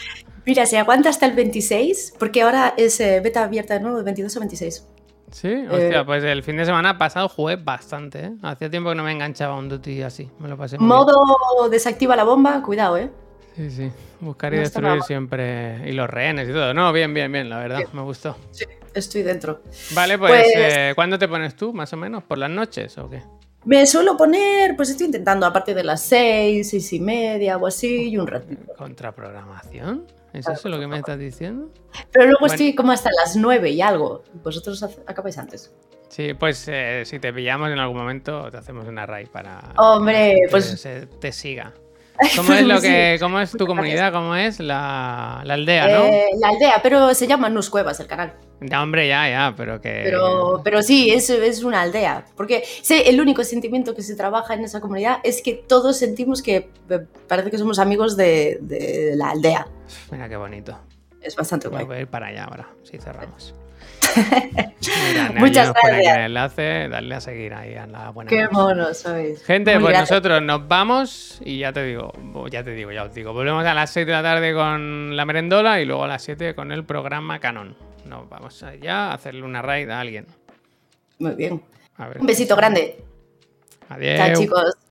Mira, se aguanta hasta el 26, porque ahora es eh, beta abierta de nuevo, de 22 a 26. Sí, hostia, pues el fin de semana pasado jugué bastante, ¿eh? Hacía tiempo que no me enganchaba un Duty así, me lo pasé bien. Modo desactiva la bomba, cuidado, ¿eh? Sí, sí, buscar y No destruir siempre. Y los rehenes y todo. No, bien, bien, bien, la verdad, me gustó. Sí, estoy dentro. Vale, pues, Pues- eh, ¿cuándo te pones tú, más o menos? ¿Por las noches o qué? Me suelo poner, pues estoy intentando a partir de las seis, seis y media o así, y un ratito. ¿Contraprogramación? ¿Es eso lo que me estás diciendo? Pero luego Bueno. estoy como hasta las nueve y algo. Vosotros acabáis antes. Sí, pues eh, si te pillamos en algún momento, te hacemos una raid para Hombre, que pues- se- te siga. ¿Cómo es, lo Sí. que, ¿Cómo es tu comunidad? ¿Cómo es la, la aldea, no? Eh, la aldea, pero se llama Nus Cuevas el canal. Ya, hombre, ya, ya, pero que... Pero, pero sí, es, es una aldea. Porque sé, el único sentimiento que se trabaja en esa comunidad es que todos sentimos que eh, parece que somos amigos de, de la aldea. Mira qué bonito. Es bastante Voy guay. a ir para allá ahora, si cerramos. Mira, Muchas gracias. el enlace, darle a seguir ahí a la buena. Qué mono sois. Gente, Muy pues gracias. nosotros nos vamos y ya te digo, ya te digo, ya os digo, volvemos a las 6 de la tarde con la merendola y luego a las 7 con el programa Canon. Nos vamos allá a hacerle una raid a alguien. Muy bien. A ver. Un besito grande. Adiós. Chao, chicos.